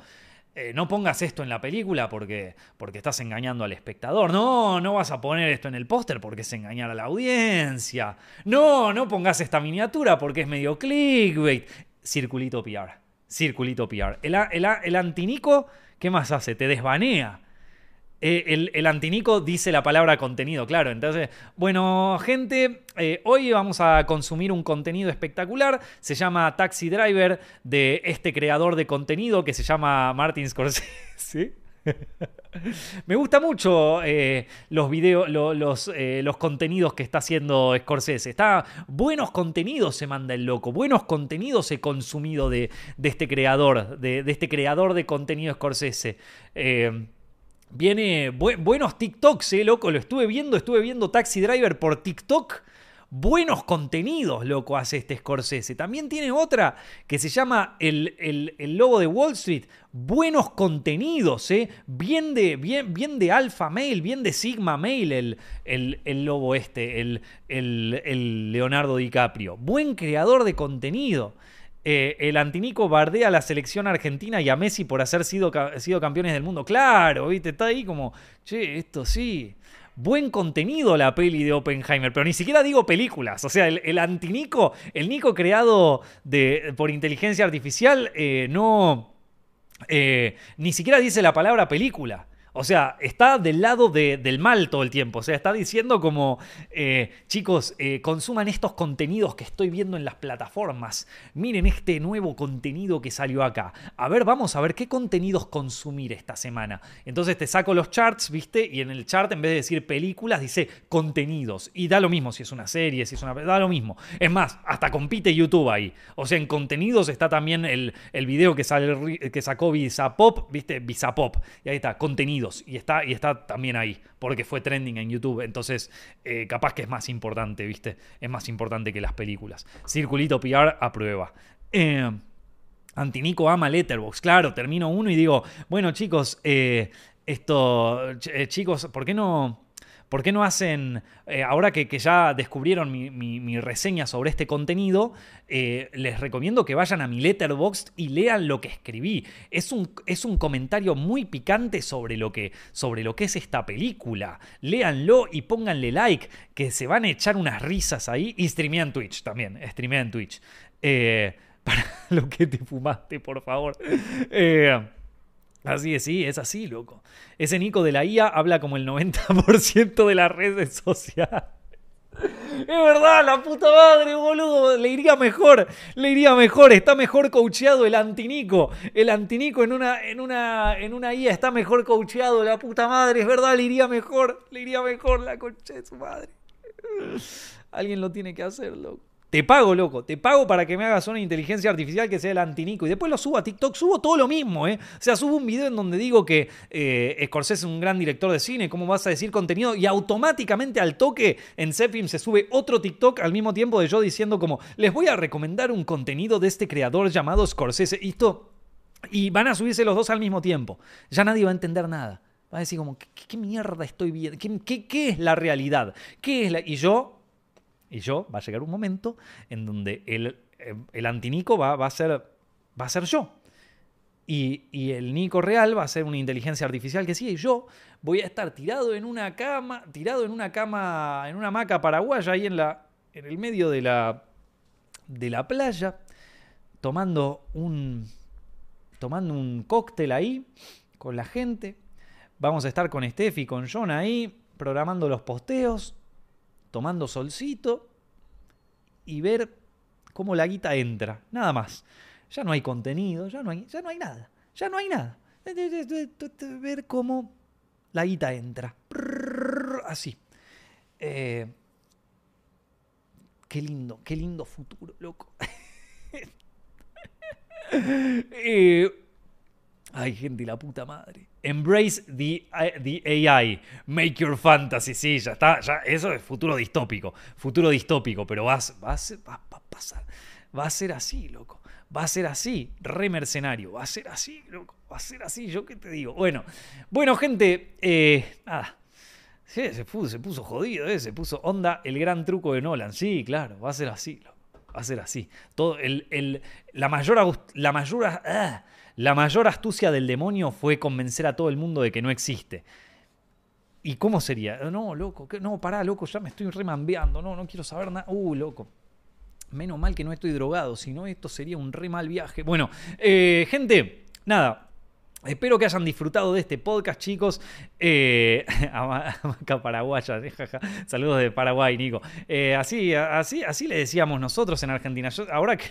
eh, no pongas esto en la película porque, porque estás engañando al espectador. No, no vas a poner esto en el póster porque es engañar a la audiencia. No, no pongas esta miniatura porque es medio clickbait. Circulito PR. Circulito PR. El, el, el antinico, ¿qué más hace? Te desvanea. Eh, el, antinico dice la palabra contenido, claro. Entonces, bueno, gente, eh, hoy vamos a consumir un contenido espectacular. Se llama Taxi Driver de este creador de contenido que se llama Martin Scorsese. <laughs> Me gusta mucho eh, los videos, los, los, contenidos que está haciendo Scorsese. Está, buenos contenidos se manda el loco, buenos contenidos he consumido de, este creador, de, de, este creador de contenido Scorsese. Viene buenos TikToks, eh, loco. Lo estuve viendo, estuve viendo Taxi Driver por TikTok. Buenos contenidos, loco, hace este Scorsese. También tiene otra que se llama El, el, Lobo de Wall Street. Buenos contenidos, ¿eh? Bien de, bien, bien de Alpha Mail, bien de Sigma Mail, el, el lobo este, el, el, Leonardo DiCaprio. Buen creador de contenido. Eh, el Antinico bardea a la selección argentina y a Messi por haber sido, campeones del mundo. Claro, ¿viste? Está ahí como, che, esto sí buen contenido la peli de Oppenheimer, pero ni siquiera digo películas. O sea, el, antinico, el Nico creado por inteligencia artificial, eh, no. Eh, ni siquiera dice la palabra película. O sea, está del lado del mal todo el tiempo. O sea, está diciendo como, eh, chicos, eh, consuman estos contenidos que estoy viendo en las plataformas. Miren este nuevo contenido que salió acá. A ver, vamos a ver qué contenidos consumir esta semana. Entonces te saco los charts, ¿viste? Y en el chart, en vez de decir películas, dice contenidos. Y da lo mismo si es una serie, si es una... Da lo mismo. Es más, hasta compite YouTube ahí. O sea, en contenidos está también el, el video que, sale, que sacó Visapop, ¿viste? Visapop. Y ahí está, y está, y está también ahí, porque fue trending en YouTube. Entonces, eh, capaz que es más importante, ¿viste? Es más importante que las películas. Circulito PR a prueba. Eh, Antinico ama Letterbox. Claro, termino uno y digo, bueno, chicos, eh, esto, chicos, ¿por qué no ¿Por qué no hacen, eh, ahora que, ya descubrieron mi, reseña sobre este contenido, eh, les recomiendo que vayan a mi letterbox y lean lo que escribí. Es un, es un comentario muy picante sobre lo, que, sobre lo que es esta película. Léanlo y pónganle like, que se van a echar unas risas ahí. Y streamean Twitch también, streamean Twitch. Eh, <laughs> para lo que te fumaste, por favor. Así es, sí, es así, loco. Ese Nico de la IA habla como el 90% de las redes sociales. Es verdad, la puta madre, boludo. Le iría mejor, le iría mejor. Está mejor coacheado el antinico. El antinico en una, en una, en una IA está mejor coacheado, la puta madre. Es verdad, le iría mejor. Le iría mejor la concha de su madre. Alguien lo tiene que hacer, loco. Te pago, loco. Te pago para que me hagas una inteligencia artificial que sea el antinico. Y después lo subo a TikTok. Subo todo lo mismo, ¿eh? O sea, subo un video en donde digo que eh, Scorsese es un gran director de cine. ¿Cómo vas a decir contenido? Y automáticamente al toque en Zepfilm se sube otro TikTok al mismo tiempo de yo diciendo como les voy a recomendar un contenido de este creador llamado Scorsese. Y esto... Y van a subirse los dos al mismo tiempo. Ya nadie va a entender nada. Va a decir como, ¿qué, mierda estoy viendo? ¿Qué, ¿Qué, es la realidad? ¿Qué es la...? Y yo y yo, va a llegar un momento en donde el, eh, el antinico va, va, a ser, va a ser yo. Y, y, el Nico real va a ser una inteligencia artificial que sí, y yo voy a estar tirado en una cama, tirado en una cama, en una hamaca paraguaya ahí en, la, en el medio de la, de la playa, tomando un, tomando un cóctel ahí con la gente. Vamos a estar con Steffi, con John ahí, programando los posteos tomando solcito y ver cómo la guita entra. Nada más. Ya no hay contenido, ya no hay, ya no hay nada. Ya no hay nada. Ver cómo la guita entra. Así. Eh, qué lindo, qué lindo futuro, loco. <laughs> eh, Ay, gente, la puta madre. Embrace the, the, AI. Make your fantasy. Sí, ya está. Ya, eso es futuro distópico. Futuro distópico, pero va, va, a pasar. Va a ser así, loco. Va a ser así. Re mercenario. Va a ser así, loco. Va a ser así. Yo qué te digo. Bueno, bueno, gente. Eh, nada. Sí, se puso, se puso jodido, eh, se puso onda el gran truco de Nolan. Sí, claro, va a ser así, loco. Va a ser así. Todo el, el la mayor. La mayor ah, la mayor astucia del demonio fue convencer a todo el mundo de que no existe. ¿Y cómo sería? No, loco, no, pará, loco, ya me estoy remambeando, no, no quiero saber nada. Uh, loco. Menos mal que no estoy drogado, si no, esto sería un re mal viaje. Bueno, eh, gente, nada, Espero que hayan disfrutado de este podcast, chicos. Eh, <laughs> paraguaya, saludos de Paraguay, Nico. Eh, así, así, así le decíamos nosotros en Argentina. ahora que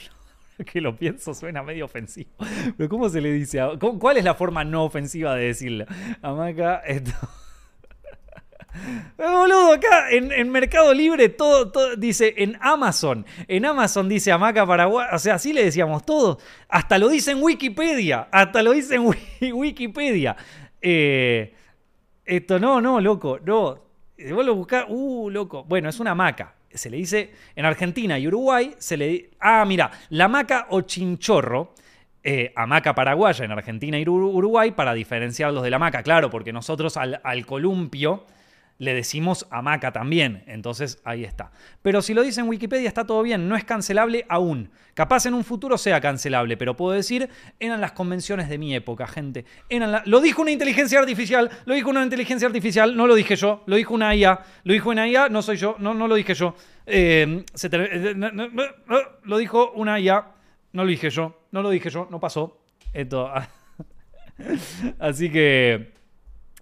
<laughs> que lo pienso suena medio ofensivo. <laughs> Pero ¿cómo se le dice? ¿Cuál es la forma no ofensiva de decirlo? Amaca, esto... <laughs> Eh, boludo, acá en, Mercado Libre todo, dice en Amazon. En Amazon dice Amaca Paraguay. O sea, así le decíamos todos. Hasta lo dice en Wikipedia. Hasta lo dice en Wikipedia. Eh, esto no, no, loco. No. Y vos lo buscás, uh, loco. Bueno, es una maca. Se le dice, en Argentina y Uruguay, se le Ah, mira, la maca o chinchorro, eh, hamaca paraguaya en Argentina y Uru- Uruguay, para diferenciarlos de la maca, claro, porque nosotros al columpio le decimos hamaca también, entonces ahí está. Pero si lo dice en Wikipedia está todo bien, no es cancelable aún. Capaz en un futuro sea cancelable, pero puedo decir, eran las convenciones de mi época, gente. Eran Lo dijo una inteligencia artificial, lo dijo una inteligencia artificial, no lo dije yo, lo dijo una IA, lo dijo una IA, no soy yo, no, no lo dije yo. Eh, se eh, lo dijo una IA, no lo dije yo, no lo dije yo, no pasó. Esto. <laughs> Así que.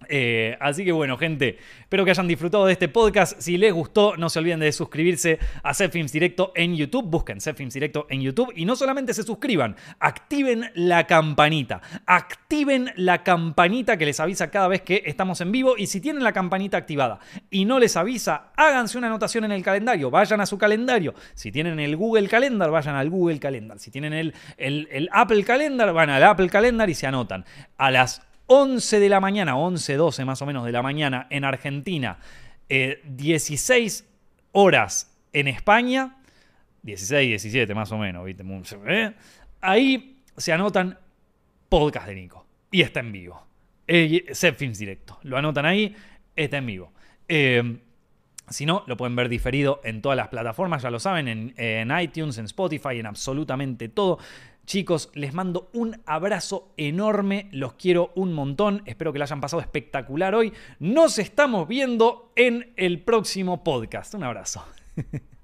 Eh, así que bueno, gente, espero que hayan disfrutado de este podcast. Si les gustó, no se olviden de suscribirse a Films Directo en YouTube. Busquen Films Directo en YouTube y no solamente se suscriban, activen la campanita. Activen la campanita que les avisa cada vez que estamos en vivo. Y si tienen la campanita activada y no les avisa, háganse una anotación en el calendario. Vayan a su calendario. Si tienen el Google Calendar, vayan al Google Calendar. Si tienen el, el- el Apple Calendar, van al Apple Calendar y se anotan. A las 11 de la mañana, 11, 12 más o menos de la mañana en Argentina, eh, 16 horas en España, 16, 17 más o menos. Ahí se anotan podcast de Nico. Y está en vivo. Eh, Set Films Directo. Lo anotan ahí, está en vivo. Eh, si no, lo pueden ver diferido en todas las plataformas, ya lo saben, en, en iTunes, en Spotify, en absolutamente todo. Chicos, les mando un abrazo enorme, los quiero un montón, espero que la hayan pasado espectacular hoy. Nos estamos viendo en el próximo podcast. Un abrazo. <laughs>